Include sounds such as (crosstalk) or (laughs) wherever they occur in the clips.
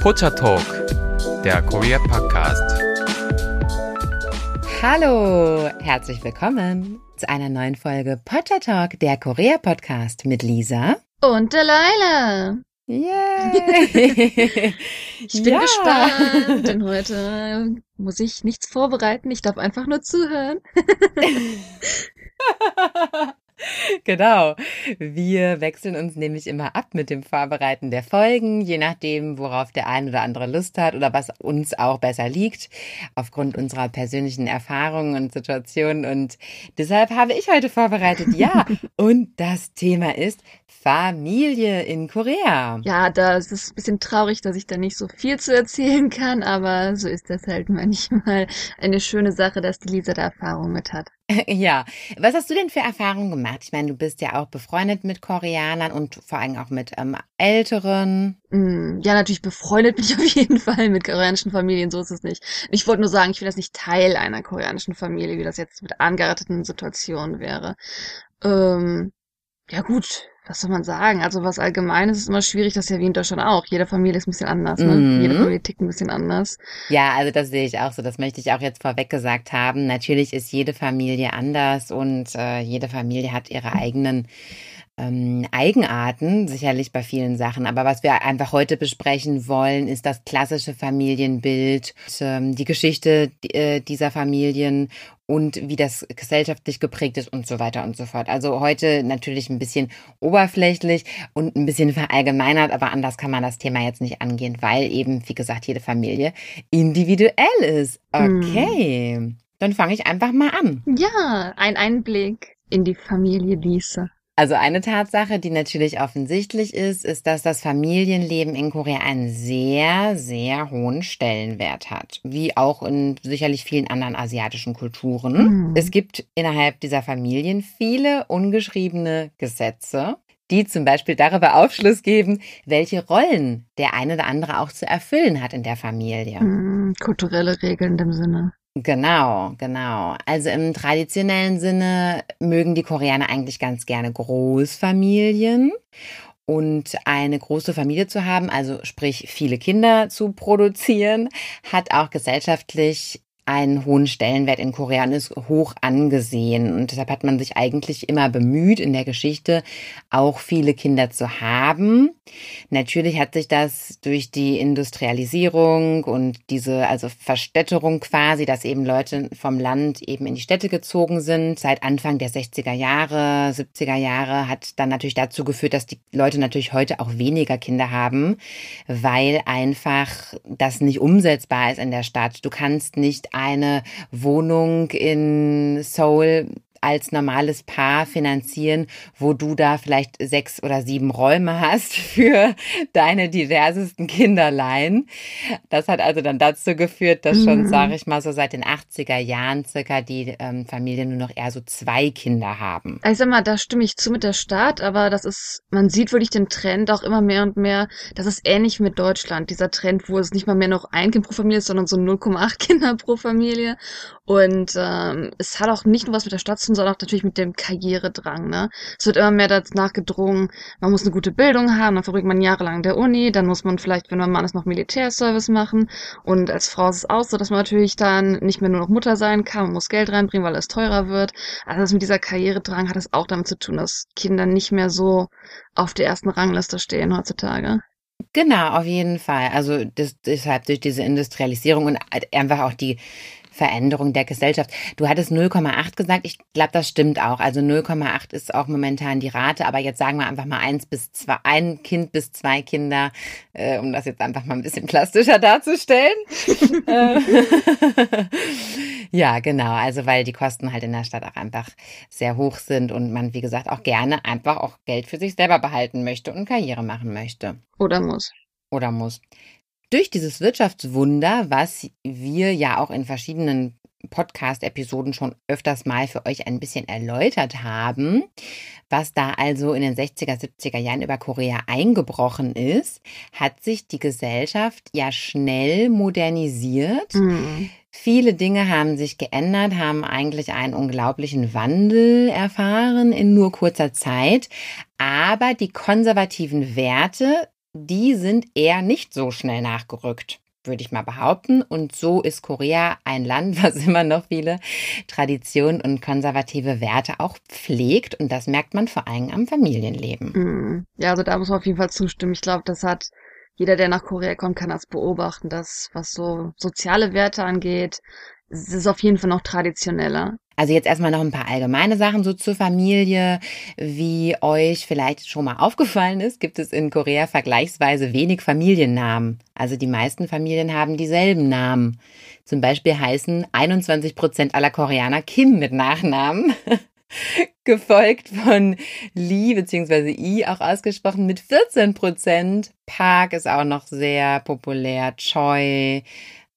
Pocha Talk, der Korea Podcast. Hallo, herzlich willkommen zu einer neuen Folge Pocha Talk, der Korea Podcast mit Lisa und Delilah. Yay! ich bin ja. gespannt, denn heute muss ich nichts vorbereiten. Ich darf einfach nur zuhören. (laughs) (laughs) Genau. Wir wechseln uns nämlich immer ab mit dem Vorbereiten der Folgen, je nachdem, worauf der ein oder andere Lust hat oder was uns auch besser liegt, aufgrund unserer persönlichen Erfahrungen und Situationen. Und deshalb habe ich heute vorbereitet, ja. (laughs) und das Thema ist Familie in Korea. Ja, da ist es ein bisschen traurig, dass ich da nicht so viel zu erzählen kann, aber so ist das halt manchmal eine schöne Sache, dass die Lisa da Erfahrung mit hat. (laughs) Ja, was hast du denn für Erfahrungen gemacht? Ich meine, du bist ja auch befreundet mit Koreanern und vor allem auch mit ähm, Älteren. Mm, ja, natürlich befreundet mich (laughs) auf jeden Fall mit koreanischen Familien, so ist es nicht. Ich wollte nur sagen, ich bin das nicht Teil einer koreanischen Familie, wie das jetzt mit angeheirateten Situationen wäre. Ähm, ja gut, was soll man sagen? Also was Allgemeines ist immer schwierig, das ist ja wie in Deutschland auch. Jede Familie ist ein bisschen anders, ne? Mhm. Jede Politik ein bisschen anders. Ja, also das sehe ich auch so. Das möchte ich auch jetzt vorweg gesagt haben. Natürlich ist jede Familie anders und äh, jede Familie hat ihre eigenen ähm, Eigenarten, sicherlich bei vielen Sachen. Aber was wir einfach heute besprechen wollen, ist das klassische Familienbild, ähm, die Geschichte äh, dieser Familien und wie das gesellschaftlich geprägt ist und so weiter und so fort. Also heute natürlich ein bisschen oberflächlich und ein bisschen verallgemeinert, aber anders kann man das Thema jetzt nicht angehen, weil eben, wie gesagt, jede Familie individuell ist. Okay, hm. dann fange ich einfach mal an. Ja, ein Einblick in die Familie Lisa. Also eine Tatsache, die natürlich offensichtlich ist, ist, dass das Familienleben in Korea einen sehr, sehr hohen Stellenwert hat, wie auch in sicherlich vielen anderen asiatischen Kulturen. Mhm. Es gibt innerhalb dieser Familien viele ungeschriebene Gesetze, die zum Beispiel darüber Aufschluss geben, welche Rollen der eine oder andere auch zu erfüllen hat in der Familie. Mhm, kulturelle Regeln in dem Sinne. Genau, genau. Also im traditionellen Sinne mögen die Koreaner eigentlich ganz gerne Großfamilien. Und eine große Familie zu haben, also sprich viele Kinder zu produzieren, hat auch gesellschaftlich einen hohen Stellenwert in Korea und ist hoch angesehen. Und deshalb hat man sich eigentlich immer bemüht, in der Geschichte auch viele Kinder zu haben. Natürlich hat sich das durch die Industrialisierung und diese, also Verstädterung quasi, dass eben Leute vom Land eben in die Städte gezogen sind, seit Anfang der 60er Jahre, 70er Jahre, hat dann natürlich dazu geführt, dass die Leute natürlich heute auch weniger Kinder haben, weil einfach das nicht umsetzbar ist in der Stadt. Du kannst nicht eine Wohnung in Seoul als normales Paar finanzieren, wo du da vielleicht sechs oder sieben Räume hast (laughs) für deine diversesten Kinderlein. Das hat also dann dazu geführt, dass schon, mhm. sage ich mal, so seit den 80er Jahren circa die ähm, Familien nur noch eher so zwei Kinder haben. Ich sag mal, da stimme ich zu mit der Stadt, aber das ist, man sieht wirklich den Trend auch immer mehr und mehr. Das ist ähnlich mit Deutschland, dieser Trend, wo es nicht mal mehr noch ein Kind pro Familie ist, sondern so 0,8 Kinder pro Familie. Und ähm, es hat auch nicht nur was mit der Stadt zu tun, sondern auch natürlich mit dem Karrieredrang. Ne? Es wird immer mehr danach gedrungen, man muss eine gute Bildung haben, dann verbringt man jahrelang der Uni, dann muss man vielleicht, wenn man Mann ist, noch Militärservice machen. Und als Frau ist es auch so, dass man natürlich dann nicht mehr nur noch Mutter sein kann, man muss Geld reinbringen, weil es teurer wird. Also das mit dieser Karrieredrang hat es auch damit zu tun, dass Kinder nicht mehr so auf der ersten Rangliste stehen heutzutage. Genau, auf jeden Fall. Also das, deshalb durch diese Industrialisierung und einfach auch die Veränderung der Gesellschaft. Du hattest 0,8 gesagt. Ich glaube, das stimmt auch. Also 0,8 ist auch momentan die Rate. Aber jetzt sagen wir einfach mal eins bis zwei, ein Kind bis zwei Kinder, äh, um das jetzt einfach mal ein bisschen plastischer darzustellen. (laughs) Äh, (laughs) ja, genau. Also weil die Kosten halt in der Stadt auch einfach sehr hoch sind und man, wie gesagt, auch gerne einfach auch Geld für sich selber behalten möchte und Karriere machen möchte. Oder muss. Oder muss. Durch dieses Wirtschaftswunder, was wir ja auch in verschiedenen Podcast-Episoden schon öfters mal für euch ein bisschen erläutert haben, was da also in den 60er, 70er Jahren über Korea eingebrochen ist, hat sich die Gesellschaft ja schnell modernisiert. Mhm. Viele Dinge haben sich geändert, haben eigentlich einen unglaublichen Wandel erfahren in nur kurzer Zeit. Aber die konservativen Werte die sind eher nicht so schnell nachgerückt würde ich mal behaupten. Und so ist Korea ein Land, (laughs) was immer noch viele Traditionen und konservative Werte auch pflegt. Und das merkt man vor allem am Familienleben. Mm. Ja, also da muss man auf jeden Fall zustimmen. Ich glaube, das hat jeder, der nach Korea kommt, kann das beobachten, dass was so soziale Werte angeht, es ist auf jeden Fall noch traditioneller. Also jetzt erstmal noch ein paar allgemeine Sachen so zur Familie. Wie euch vielleicht schon mal aufgefallen ist, gibt es in Korea vergleichsweise wenig Familiennamen. Also die meisten Familien haben dieselben Namen. Zum Beispiel heißen 21 Prozent aller Koreaner Kim mit Nachnamen. (laughs) gefolgt von Lee bzw. I auch ausgesprochen mit 14 Prozent. Park ist auch noch sehr populär. Choi,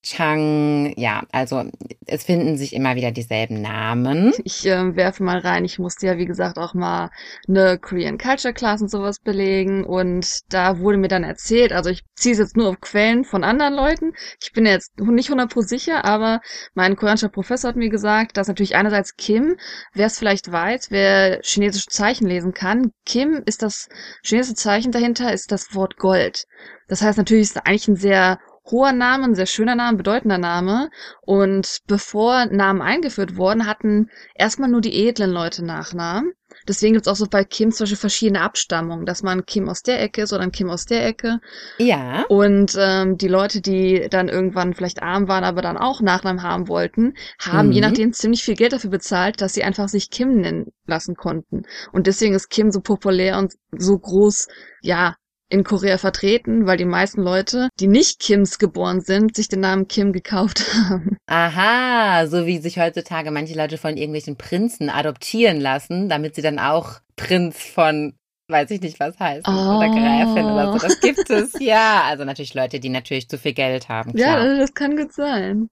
Chang, ja, also es finden sich immer wieder dieselben Namen. Ich äh, werfe mal rein, ich musste ja wie gesagt auch mal eine Korean Culture Class und sowas belegen und da wurde mir dann erzählt, also ich ziehe es jetzt nur auf Quellen von anderen Leuten. Ich bin jetzt nicht 100% sicher, aber mein koreanischer Professor hat mir gesagt, dass natürlich einerseits Kim, wer es vielleicht weiß, wer chinesische Zeichen lesen kann, Kim ist das chinesische Zeichen dahinter, ist das Wort Gold. Das heißt natürlich ist eigentlich ein sehr hoher Name, ein sehr schöner Name, bedeutender Name. Und bevor Namen eingeführt wurden, hatten erstmal nur die edlen Leute Nachnamen. Deswegen gibt's auch so bei Kim zum Beispiel verschiedene Abstammungen, dass man Kim aus der Ecke ist oder ein Kim aus der Ecke. Ja. Und ähm, die Leute, die dann irgendwann vielleicht arm waren, aber dann auch Nachnamen haben wollten, haben mhm. je nachdem ziemlich viel Geld dafür bezahlt, dass sie einfach sich Kim nennen lassen konnten. Und deswegen ist Kim so populär und so groß, ja, in Korea vertreten, weil die meisten Leute, die nicht Kims geboren sind, sich den Namen Kim gekauft (laughs) haben. Aha, so wie sich heutzutage manche Leute von irgendwelchen Prinzen adoptieren lassen, damit sie dann auch Prinz von weiß ich nicht, was heißt. Oh. Oder Gräfin oder so. Das gibt es, ja. Also natürlich Leute, die natürlich zu viel Geld haben. Klar. Ja, das kann gut sein.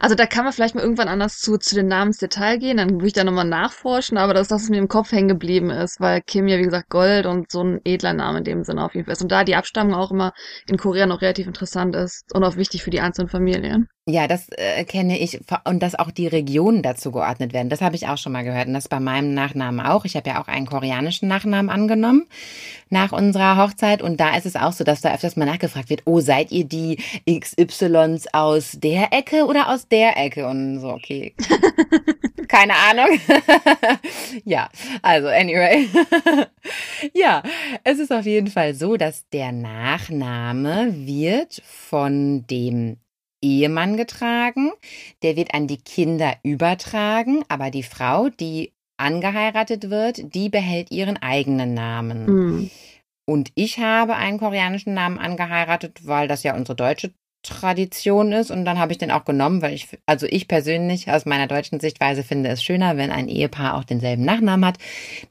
Also da kann man vielleicht mal irgendwann anders zu, zu den Namensdetail gehen, dann würde ich da nochmal nachforschen, aber das ist das, was mir im Kopf hängen geblieben ist, weil Kim ja wie gesagt Gold und so ein edler Name in dem Sinne auf jeden Fall ist. Und da die Abstammung auch immer in Korea noch relativ interessant ist und auch wichtig für die einzelnen Familien. Ja, das äh, kenne ich und dass auch die Regionen dazu geordnet werden. Das habe ich auch schon mal gehört und das bei meinem Nachnamen auch. Ich habe ja auch einen koreanischen Nachnamen angenommen nach unserer Hochzeit und da ist es auch so, dass da öfters mal nachgefragt wird, oh, seid ihr die XYs aus der Ecke oder aus der Ecke? Und so, okay. (laughs) Keine Ahnung. (laughs) ja, also anyway. (laughs) ja, es ist auf jeden Fall so, dass der Nachname wird von dem Ehemann getragen, der wird an die Kinder übertragen, aber die Frau, die angeheiratet wird, die behält ihren eigenen Namen. Mhm. Und ich habe einen koreanischen Namen angeheiratet, weil das ja unsere deutsche Tradition ist und dann habe ich den auch genommen, weil ich, also ich persönlich aus meiner deutschen Sichtweise finde es schöner, wenn ein Ehepaar auch denselben Nachnamen hat.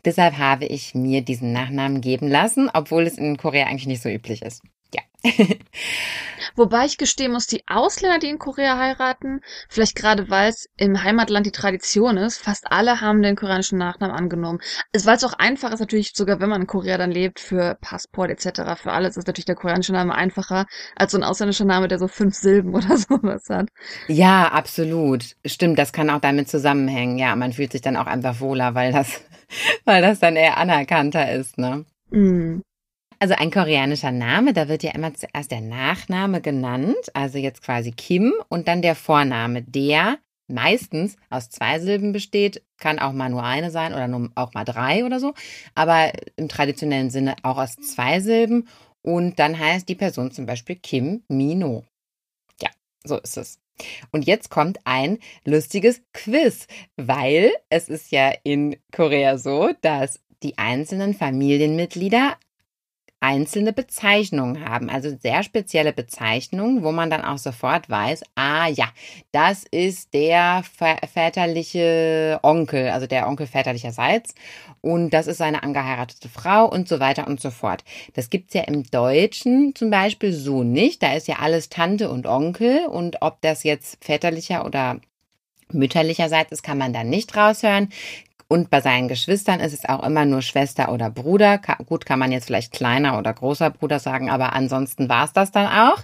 Deshalb habe ich mir diesen Nachnamen geben lassen, obwohl es in Korea eigentlich nicht so üblich ist. (laughs) Wobei ich gestehen muss, die Ausländer, die in Korea heiraten, vielleicht gerade weil es im Heimatland die Tradition ist, fast alle haben den koreanischen Nachnamen angenommen. Weil es auch einfach ist, natürlich sogar wenn man in Korea dann lebt, für Passport etc., für alles ist natürlich der koreanische Name einfacher als so ein ausländischer Name, der so fünf Silben (laughs) oder sowas hat. Ja, absolut. Stimmt, das kann auch damit zusammenhängen. Ja, man fühlt sich dann auch einfach wohler, weil das, (laughs) weil das dann eher anerkannter ist, ne? Mm. Also ein koreanischer Name, da wird ja immer zuerst der Nachname genannt, also jetzt quasi Kim und dann der Vorname, der meistens aus zwei Silben besteht, kann auch mal nur eine sein oder nur auch mal drei oder so, aber im traditionellen Sinne auch aus zwei Silben und dann heißt die Person zum Beispiel Kim Mino. Ja, so ist es. Und jetzt kommt ein lustiges Quiz, weil es ist ja in Korea so, dass die einzelnen Familienmitglieder einzelne Bezeichnungen haben, also sehr spezielle Bezeichnungen, wo man dann auch sofort weiß, ah ja, das ist der väterliche Onkel, also der Onkel väterlicherseits und das ist seine angeheiratete Frau und so weiter und so fort. Das gibt's ja im Deutschen zum Beispiel so nicht, da ist ja alles Tante und Onkel und ob das jetzt väterlicher oder mütterlicherseits ist, kann man dann nicht raushören. Und bei seinen Geschwistern ist es auch immer nur Schwester oder Bruder. Gut, kann man jetzt vielleicht kleiner oder großer Bruder sagen, aber ansonsten war es das dann auch.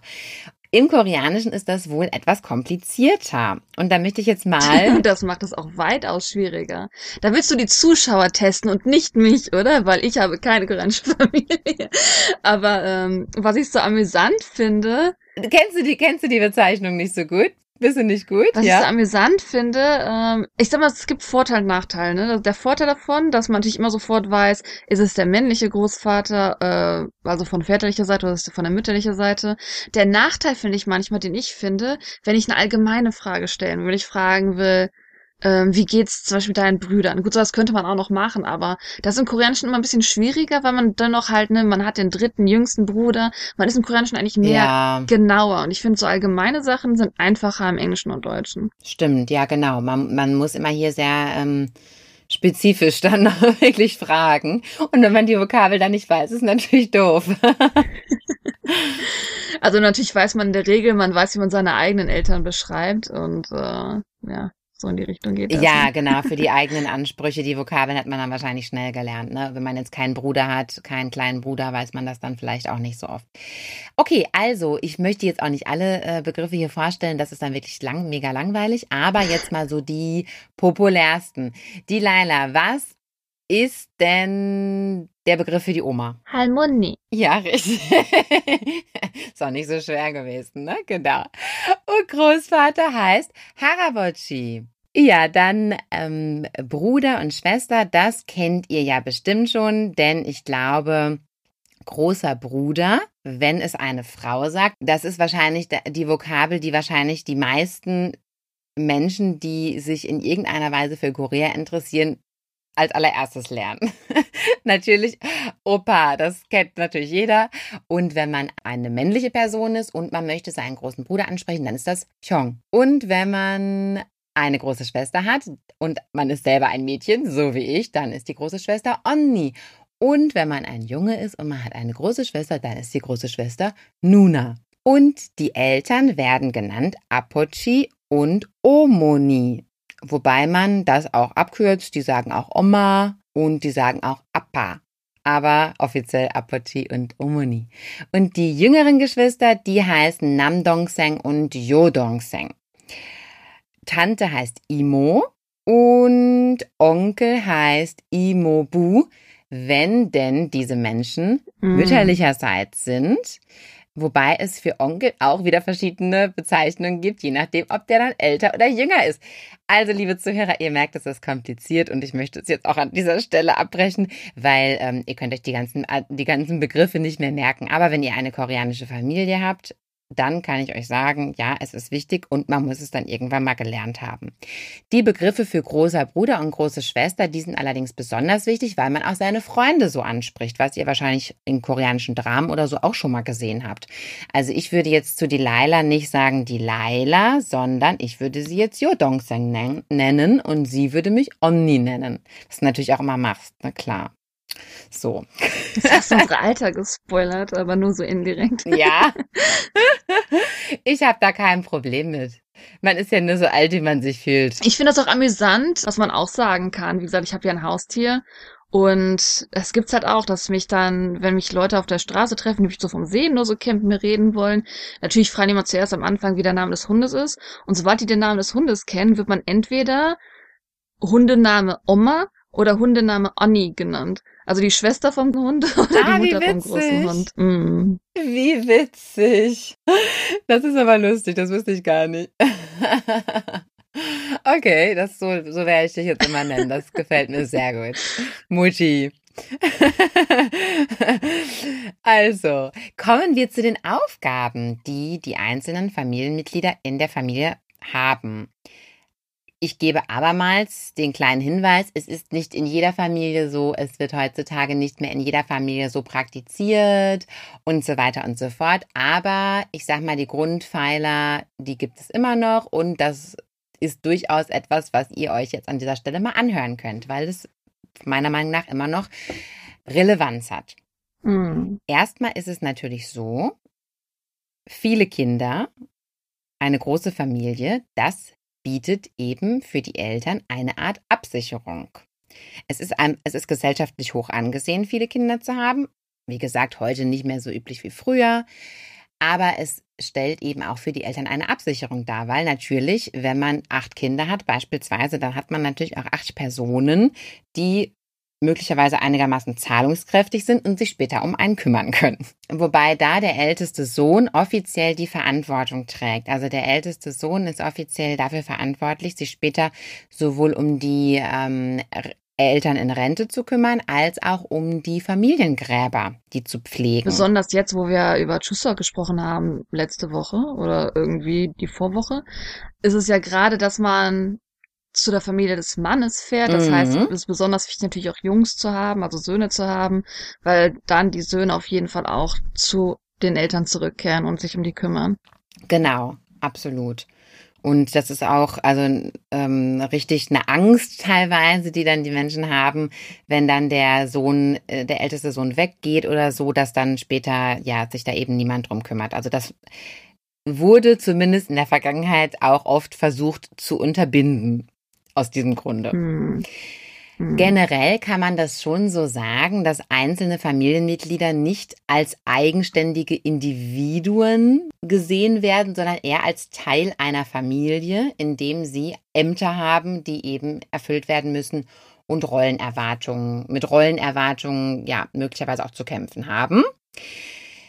Im Koreanischen ist das wohl etwas komplizierter. Und da möchte ich jetzt mal. (laughs) Das macht es auch weitaus schwieriger. Da willst du die Zuschauer testen und nicht mich, oder? Weil ich habe keine koreanische (laughs) Familie. Aber ähm, was ich so amüsant finde. Kennst du die, kennst du die Bezeichnung nicht so gut? Bist du nicht gut? Was ja. ich so amüsant finde, ähm, ich sag mal, es gibt Vorteile und Nachteile. Ne? Der Vorteil davon, dass man natürlich immer sofort weiß, ist es der männliche Großvater, äh, also von väterlicher Seite oder ist es von der mütterlichen Seite. Der Nachteil finde ich manchmal, den ich finde, wenn ich eine allgemeine Frage stellen will, ich fragen will, ähm, wie geht's zum Beispiel deinen Brüdern? Gut, sowas könnte man auch noch machen, aber das ist im Koreanischen immer ein bisschen schwieriger, weil man dann noch halt, ne, man hat den dritten, jüngsten Bruder. Man ist im Koreanischen eigentlich mehr Ja. genauer. Und ich finde, so allgemeine Sachen sind einfacher im Englischen und Deutschen. Stimmt, ja, genau. Man, man muss immer hier sehr ähm, spezifisch (laughs) dann wirklich fragen. Und wenn man die Vokabel dann nicht weiß, ist natürlich doof. (laughs) Also natürlich weiß man in der Regel, man weiß, wie man seine eigenen Eltern beschreibt und äh, ja, so in die Richtung geht das. Ja, ne? genau, für die (laughs) eigenen Ansprüche, die Vokabeln hat man dann wahrscheinlich schnell gelernt. Ne? Wenn man jetzt keinen Bruder hat, keinen kleinen Bruder, weiß man das dann vielleicht auch nicht so oft. Okay, also ich möchte jetzt auch nicht alle äh, Begriffe hier vorstellen, das ist dann wirklich lang, mega langweilig, aber jetzt mal so die populärsten. Die Laila, was ist denn der Begriff für die Oma? Halmoni. Ja, richtig. (laughs) ist auch nicht so schwer gewesen, ne? Genau. Und Großvater heißt Harabochi. Ja, dann ähm, Bruder und Schwester, das kennt ihr ja bestimmt schon, denn ich glaube, großer Bruder, wenn es eine Frau sagt, das ist wahrscheinlich die Vokabel, die wahrscheinlich die meisten Menschen, die sich in irgendeiner Weise für Korea interessieren, als allererstes lernen. (laughs) natürlich Opa, das kennt natürlich jeder. Und wenn man eine männliche Person ist und man möchte seinen großen Bruder ansprechen, dann ist das Hyung. Und wenn man eine große Schwester hat und man ist selber ein Mädchen, so wie ich, dann ist die große Schwester Onni. Und wenn man ein Junge ist und man hat eine große Schwester, dann ist die große Schwester Nuna. Und die Eltern werden genannt Apochi und Omoni. Wobei man das auch abkürzt. Die sagen auch Oma und die sagen auch Appa. Aber offiziell Apochi und Omoni. Und die jüngeren Geschwister, die heißen Namdongseng und Yodongseng. Tante heißt Imo und Onkel heißt Imobu, wenn denn diese Menschen Mm. mütterlicherseits sind. Wobei es für Onkel auch wieder verschiedene Bezeichnungen gibt, je nachdem, ob der dann älter oder jünger ist. Also, liebe Zuhörer, ihr merkt, es ist kompliziert und ich möchte es jetzt auch an dieser Stelle abbrechen, weil ähm, ihr könnt euch die ganzen, die ganzen Begriffe nicht mehr merken. Aber wenn ihr eine koreanische Familie habt, dann kann ich euch sagen, ja, es ist wichtig und man muss es dann irgendwann mal gelernt haben. Die Begriffe für großer Bruder und große Schwester, die sind allerdings besonders wichtig, weil man auch seine Freunde so anspricht, was ihr wahrscheinlich in koreanischen Dramen oder so auch schon mal gesehen habt. Also ich würde jetzt zu Delilah nicht sagen Delilah, sondern ich würde sie jetzt nen- nennen und sie würde mich Onni nennen. Das du natürlich auch immer machst, na klar. So. Hast du unsere Alter gespoilert, aber nur so indirekt. Ja. (laughs) Ich habe da kein Problem mit. Man ist ja nur so alt, wie man sich fühlt. Ich finde das auch amüsant, was man auch sagen kann. Wie gesagt, ich habe ja ein Haustier und es gibt's halt auch, dass mich dann, wenn mich Leute auf der Straße treffen, die mich so vom Sehen nur so kennen, mit mir reden wollen, natürlich fragen die mal zuerst am Anfang, wie der Name des Hundes ist. Und sobald die den Namen des Hundes kennen, wird man entweder Hundename Oma oder Hundename Onni genannt. Also die Schwester vom Hund (laughs) oder Ah, die Mutter vom großen Hund. Mm. Wie witzig. Das ist aber lustig, das wusste ich gar nicht. (laughs) Okay, das so, so werde ich dich jetzt immer nennen. Das gefällt mir sehr gut. Mutti. (laughs) Also, kommen wir zu den Aufgaben, die die einzelnen Familienmitglieder in der Familie haben. Ich gebe abermals den kleinen Hinweis, es ist nicht in jeder Familie so, es wird heutzutage nicht mehr in jeder Familie so praktiziert und so weiter und so fort. Aber ich sag mal, die Grundpfeiler, die gibt es immer noch und das ist durchaus etwas, was ihr euch jetzt an dieser Stelle mal anhören könnt, weil es meiner Meinung nach immer noch Relevanz hat. Mm. Erstmal ist es natürlich so, viele Kinder, eine große Familie, das bietet eben für die Eltern eine Art Absicherung. Es ist, ein, es ist gesellschaftlich hoch angesehen, viele Kinder zu haben. Wie gesagt, heute nicht mehr so üblich wie früher. Aber es stellt eben auch für die Eltern eine Absicherung dar, weil natürlich, wenn man acht Kinder hat, beispielsweise, dann hat man natürlich auch acht Personen, die möglicherweise einigermaßen zahlungskräftig sind und sich später um einen kümmern können. Wobei da der älteste Sohn offiziell die Verantwortung trägt. Also der älteste Sohn ist offiziell dafür verantwortlich, sich später sowohl um die ähm, Eltern in Rente zu kümmern, als auch um die Familiengräber, die zu pflegen. Besonders jetzt, wo wir über Chuseok gesprochen haben, letzte Woche oder irgendwie die Vorwoche, ist es ja gerade, dass man zu der Familie des Mannes fährt. Das mhm. heißt, es ist besonders wichtig, natürlich auch Jungs zu haben, also Söhne zu haben, weil dann die Söhne auf jeden Fall auch zu den Eltern zurückkehren und sich um die kümmern. Genau, absolut. Und das ist auch also ähm, richtig eine Angst teilweise, die dann die Menschen haben, wenn dann der Sohn, äh, der älteste Sohn weggeht oder so, dass dann später ja sich da eben niemand drum kümmert. Also das wurde zumindest in der Vergangenheit auch oft versucht zu unterbinden aus diesem Grunde. Hm. hm. Generell kann man das schon so sagen, dass einzelne Familienmitglieder nicht als eigenständige Individuen gesehen werden, sondern eher als Teil einer Familie, in dem sie Ämter haben, die eben erfüllt werden müssen und Rollenerwartungen, mit Rollenerwartungen ja möglicherweise auch zu kämpfen haben.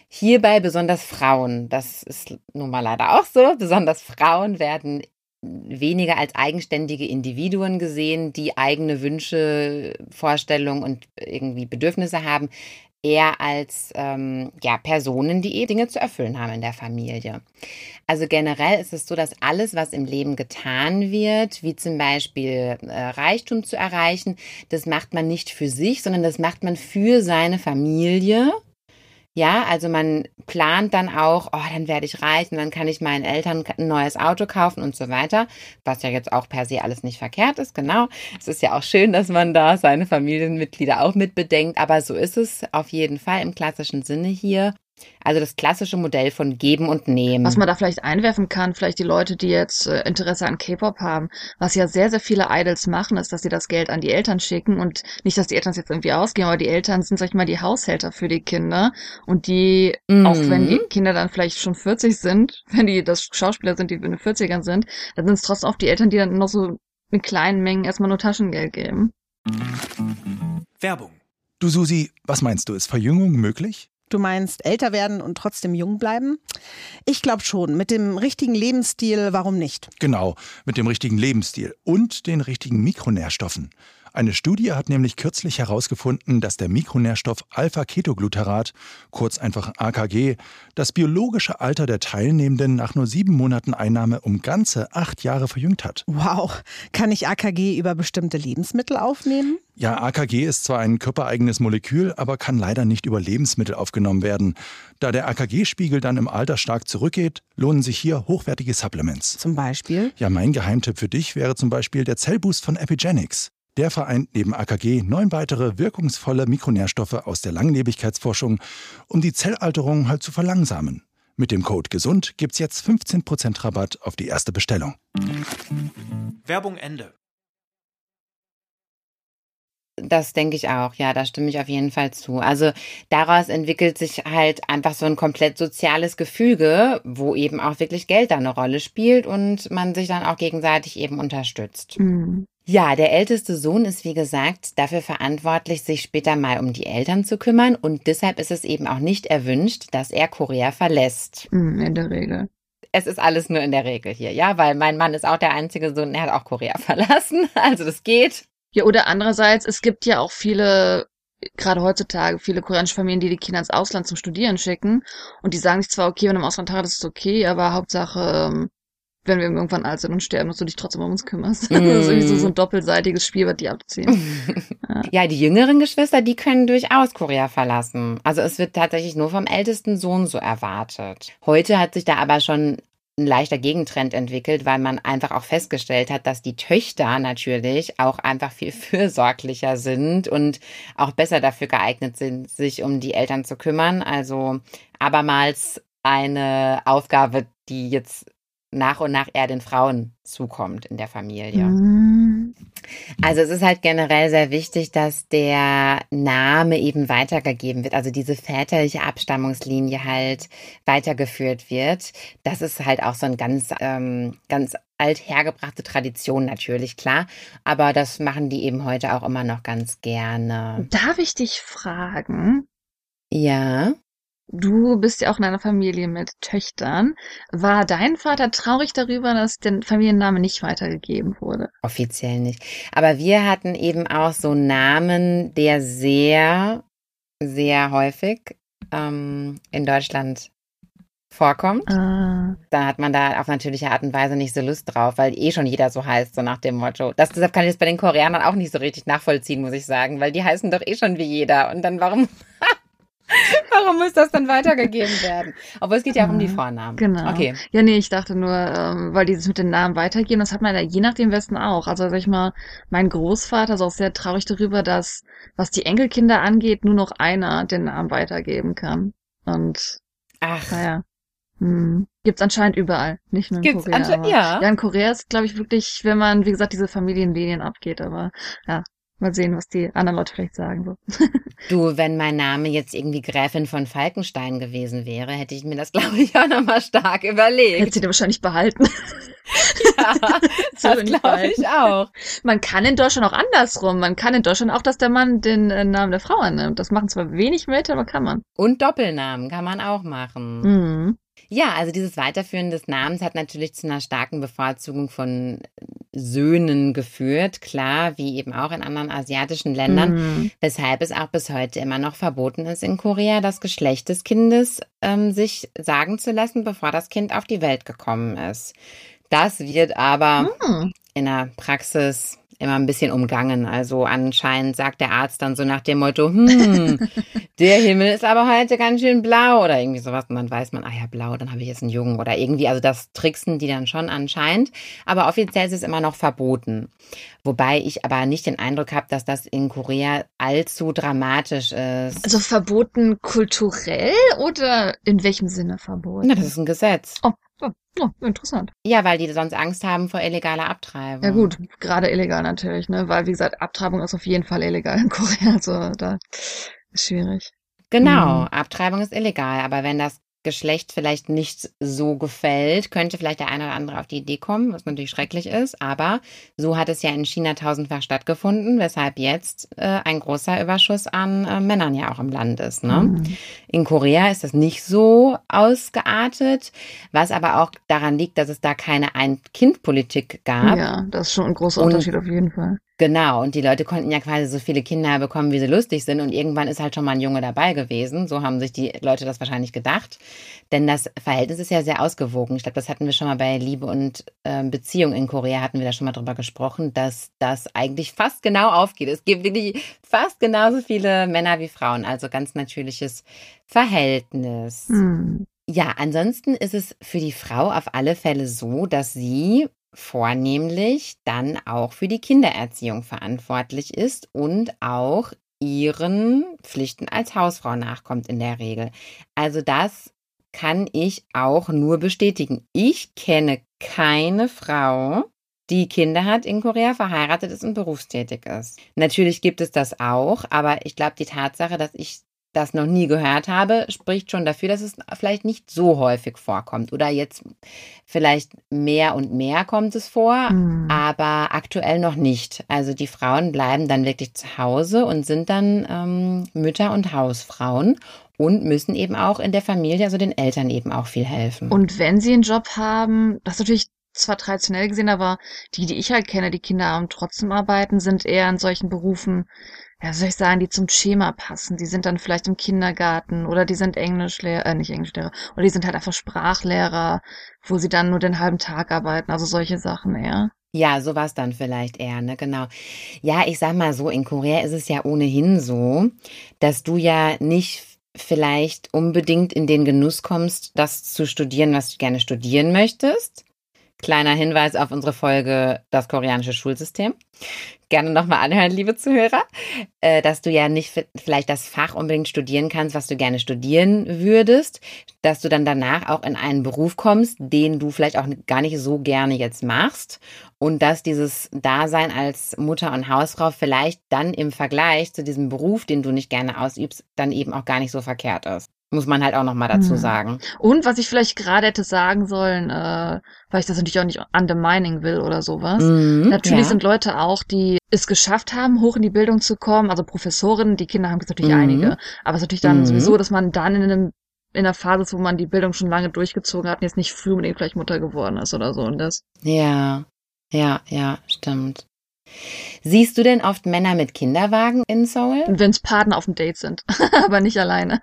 Hierbei besonders Frauen, das ist nun mal leider auch so, besonders Frauen werden weniger als eigenständige Individuen gesehen, die eigene Wünsche, Vorstellungen und irgendwie Bedürfnisse haben, eher als ähm, ja, Personen, die eh Dinge zu erfüllen haben in der Familie. Also generell ist es so, dass alles, was im Leben getan wird, wie zum Beispiel äh, Reichtum zu erreichen, das macht man nicht für sich, sondern das macht man für seine Familie ja, also man plant dann auch, oh, dann werde ich reich und dann kann ich meinen Eltern ein neues Auto kaufen und so weiter, was ja jetzt auch per se alles nicht verkehrt ist, genau. Es ist ja auch schön, dass man da seine Familienmitglieder auch mit bedenkt, aber so ist es auf jeden Fall im klassischen Sinne hier. Also das klassische Modell von Geben und Nehmen. Was man da vielleicht einwerfen kann, vielleicht die Leute, die jetzt äh, Interesse an K-Pop haben, was ja sehr, sehr viele Idols machen, ist, dass sie das Geld an die Eltern schicken und nicht, dass die Eltern es jetzt irgendwie ausgeben, aber die Eltern sind, sag ich mal, die Haushälter für die Kinder und die, mhm. auch wenn die Kinder dann vielleicht schon 40 sind, (laughs) wenn die das Schauspieler sind, die in den 40ern sind, dann sind es trotzdem auch die Eltern, die dann noch so in kleinen Mengen erstmal nur Taschengeld geben. Werbung. Du Susi, was meinst du, ist Verjüngung möglich? Du meinst älter werden und trotzdem jung bleiben? Ich glaube schon. Mit dem richtigen Lebensstil, warum nicht? Genau, mit dem richtigen Lebensstil und den richtigen Mikronährstoffen. Eine Studie hat nämlich kürzlich herausgefunden, dass der Mikronährstoff Alpha-Ketoglutarat, kurz einfach AKG, das biologische Alter der Teilnehmenden nach nur sieben Monaten Einnahme um ganze acht Jahre verjüngt hat. Wow. Kann ich AKG über bestimmte Lebensmittel aufnehmen? Ja, AKG ist zwar ein körpereigenes Molekül, aber kann leider nicht über Lebensmittel aufgenommen werden. Da der AKG-Spiegel dann im Alter stark zurückgeht, lohnen sich hier hochwertige Supplements. Zum Beispiel? Ja, mein Geheimtipp für dich wäre zum Beispiel der Zellboost von Epigenics. Der vereint neben AKG neun weitere wirkungsvolle Mikronährstoffe aus der Langlebigkeitsforschung, um die Zellalterung halt zu verlangsamen. Mit dem Code GESUND gibt's jetzt 15% Rabatt auf die erste Bestellung. Werbung Ende. Das denke ich auch, ja, da stimme ich auf jeden Fall zu. Also daraus entwickelt sich halt einfach so ein komplett soziales Gefüge, wo eben auch wirklich Geld da eine Rolle spielt und man sich dann auch gegenseitig eben unterstützt. Mhm. Ja, der älteste Sohn ist, wie gesagt, dafür verantwortlich, sich später mal um die Eltern zu kümmern und deshalb ist es eben auch nicht erwünscht, dass er Korea verlässt. Hm, in der Regel. Es ist alles nur in der Regel hier, ja, weil mein Mann ist auch der einzige Sohn, er hat auch Korea (laughs) verlassen, also das geht. Ja, oder andererseits, es gibt ja auch viele gerade heutzutage viele koreanische Familien, die die Kinder ins Ausland zum Studieren schicken. Und die sagen sich zwar, okay, wenn du im Ausland hast, ist es okay, aber Hauptsache, ähm, wenn wir irgendwann alt sind und sterben, dass du dich trotzdem um uns kümmerst. Mm. (laughs) Das ist so, so ein doppelseitiges Spiel, was die abziehen. (laughs) ja. ja, die jüngeren Geschwister, die können durchaus Korea verlassen. Also es wird tatsächlich nur vom ältesten Sohn so erwartet. Heute hat sich da aber schon ein leichter Gegentrend entwickelt, weil man einfach auch festgestellt hat, dass die Töchter natürlich auch einfach viel (laughs) fürsorglicher sind und auch besser dafür geeignet sind, sich um die Eltern zu kümmern. Also abermals eine Aufgabe, die jetzt nach und nach eher den Frauen zukommt in der Familie. Mhm. Also es ist halt generell sehr wichtig, dass der Name eben weitergegeben wird, also diese väterliche Abstammungslinie halt weitergeführt wird. Das ist halt auch so ein ganz, ähm, ganz althergebrachte Tradition natürlich, klar. Aber das machen die eben heute auch immer noch ganz gerne. Darf ich dich fragen? Ja. Du bist ja auch in einer Familie mit Töchtern. War dein Vater traurig darüber, dass der Familienname nicht weitergegeben wurde? Offiziell nicht. Aber wir hatten eben auch so einen Namen, der sehr, sehr häufig ähm, in Deutschland vorkommt. Ah. Da hat man da auf natürliche Art und Weise nicht so Lust drauf, weil eh schon jeder so heißt, so nach dem Motto. Das, deshalb kann ich das bei den Koreanern auch nicht so richtig nachvollziehen, muss ich sagen, weil die heißen doch eh schon wie jeder. Und dann warum, (laughs) (laughs) warum muss das dann weitergegeben werden? Obwohl es geht ja auch um die Vornamen. Genau. Okay. Ja, nee, ich dachte nur, ähm, weil dieses mit den Namen weitergeben, das hat man ja je nach dem Westen auch. Also sag ich mal, mein Großvater ist auch sehr traurig darüber, dass, was die Enkelkinder angeht, nur noch einer den Namen weitergeben kann. Und Ach, naja. Hm. Gibt's anscheinend überall, nicht nur in Gibt's Korea. anscheinend- aber- ja. Ja, in Korea ist, glaube ich, wirklich, wenn man, wie gesagt, diese Familienlinien abgeht, aber ja, mal sehen, was die anderen Leute vielleicht sagen. So. du, wenn mein Name jetzt irgendwie Gräfin von Falkenstein gewesen wäre, hätte ich mir das, (laughs) glaube ich, auch nochmal stark Hätte überlegt. sie dir wahrscheinlich behalten. Ja, (laughs) So das glaube ich auch. Man kann in Deutschland auch andersrum. Man kann in Deutschland auch, dass der Mann den äh, Namen der Frau annimmt. Das machen zwar wenig Leute, aber kann man. Und Doppelnamen kann man auch machen. Mhm. Ja, also dieses Weiterführen des Namens hat natürlich zu einer starken Bevorzugung von Söhnen geführt, klar, wie eben auch in anderen asiatischen Ländern, Mhm. weshalb es auch bis heute immer noch verboten ist in Korea, das Geschlecht des Kindes ähm, sich sagen zu lassen, bevor das Kind auf die Welt gekommen ist. Das wird aber Mhm. in der Praxis immer ein bisschen umgangen. Also anscheinend sagt der Arzt dann so nach dem Motto, hm, der Himmel ist aber heute ganz schön blau oder irgendwie sowas. Und dann weiß man, ah ja, blau, dann habe ich jetzt einen Jungen oder irgendwie. Also das tricksen die dann schon anscheinend. Aber offiziell ist es immer noch verboten. Wobei ich aber nicht den Eindruck habe, dass das in Korea allzu dramatisch ist. Also verboten kulturell oder in welchem Sinne verboten? Na, das ist ein Gesetz. oh, oh, oh, interessant. Ja, weil die sonst Angst haben vor illegaler Abtreibung. Ja gut, gerade illegal natürlich, ne? Weil wie gesagt, Abtreibung ist auf jeden Fall illegal in Korea. (laughs) Also da ist schwierig. Genau, Mhm. Abtreibung ist illegal, aber wenn das Geschlecht vielleicht nicht so gefällt, könnte vielleicht der eine oder andere auf die Idee kommen, was natürlich schrecklich ist. Aber so hat es ja in China tausendfach stattgefunden, weshalb jetzt äh, ein großer Überschuss an äh, Männern ja auch im Land ist. Ne? Mhm. In Korea ist das nicht so ausgeartet, was aber auch daran liegt, dass es da keine Ein-Kind-Politik gab. Ja, das ist schon ein großer Und- Unterschied auf jeden Fall. Genau, und die Leute konnten ja quasi so viele Kinder bekommen, wie sie lustig sind. Und irgendwann ist halt schon mal ein Junge dabei gewesen. So haben sich die Leute das wahrscheinlich gedacht. Denn das Verhältnis ist ja sehr ausgewogen. Ich glaube, das hatten wir schon mal bei Liebe und ähm, Beziehung in Korea, hatten wir da schon mal drüber gesprochen, dass das eigentlich fast genau aufgeht. Es gibt wirklich fast genauso viele Männer wie Frauen. Also ganz natürliches Verhältnis. Mhm. Ja, ansonsten ist es für die Frau auf alle Fälle so, dass sie vornehmlich dann auch für die Kindererziehung verantwortlich ist und auch ihren Pflichten als Hausfrau nachkommt in der Regel. Also das kann ich auch nur bestätigen. Ich kenne keine Frau, die Kinder hat in Korea, verheiratet ist und berufstätig ist. Natürlich gibt es das auch, aber ich glaube, die Tatsache, dass ich das noch nie gehört habe, spricht schon dafür, dass es vielleicht nicht so häufig vorkommt. Oder jetzt vielleicht mehr und mehr kommt es vor, Mhm. aber aktuell noch nicht. Also die Frauen bleiben dann wirklich zu Hause und sind dann ähm, Mütter und Hausfrauen und müssen eben auch in der Familie, also den Eltern eben auch viel helfen. Und wenn sie einen Job haben, das ist natürlich zwar traditionell gesehen, aber die, die ich halt kenne, die Kinder haben trotzdem arbeiten, sind eher in solchen Berufen, ja, soll ich sagen, die zum Schema passen. Die sind dann vielleicht im Kindergarten oder die sind Englischlehrer, äh, nicht Englischlehrer, oder die sind halt einfach Sprachlehrer, wo sie dann nur den halben Tag arbeiten, also solche Sachen eher. Ja, sowas dann vielleicht eher, ne, genau. Ja, ich sag mal so, in Korea ist es ja ohnehin so, dass du ja nicht vielleicht unbedingt in den Genuss kommst, das zu studieren, was du gerne studieren möchtest. Kleiner Hinweis auf unsere Folge Das koreanische Schulsystem. Gerne nochmal anhören, liebe Zuhörer, äh, dass du ja nicht vielleicht das Fach unbedingt studieren kannst, was du gerne studieren würdest, dass du dann danach auch in einen Beruf kommst, den du vielleicht auch gar nicht so gerne jetzt machst und dass dieses Dasein als Mutter und Hausfrau vielleicht dann im Vergleich zu diesem Beruf, den du nicht gerne ausübst, dann eben auch gar nicht so verkehrt ist. Muss man halt auch nochmal dazu Mhm. sagen. Und was ich vielleicht gerade hätte sagen sollen, äh, weil ich das natürlich auch nicht undermining will oder sowas. Mhm, Natürlich ja. sind Leute auch, die es geschafft haben, hoch in die Bildung zu kommen. Also Professorinnen, die Kinder haben natürlich Mhm. einige. Aber es ist natürlich dann Mhm. sowieso, dass man dann in einem in einer Phase ist, wo man die Bildung schon lange durchgezogen hat und jetzt nicht früh unbedingt gleich Mutter geworden ist oder so. Und das. Ja, ja, ja, stimmt. Siehst du denn oft Männer mit Kinderwagen in Seoul? Wenn's Partner auf dem Date sind, (laughs) aber nicht alleine.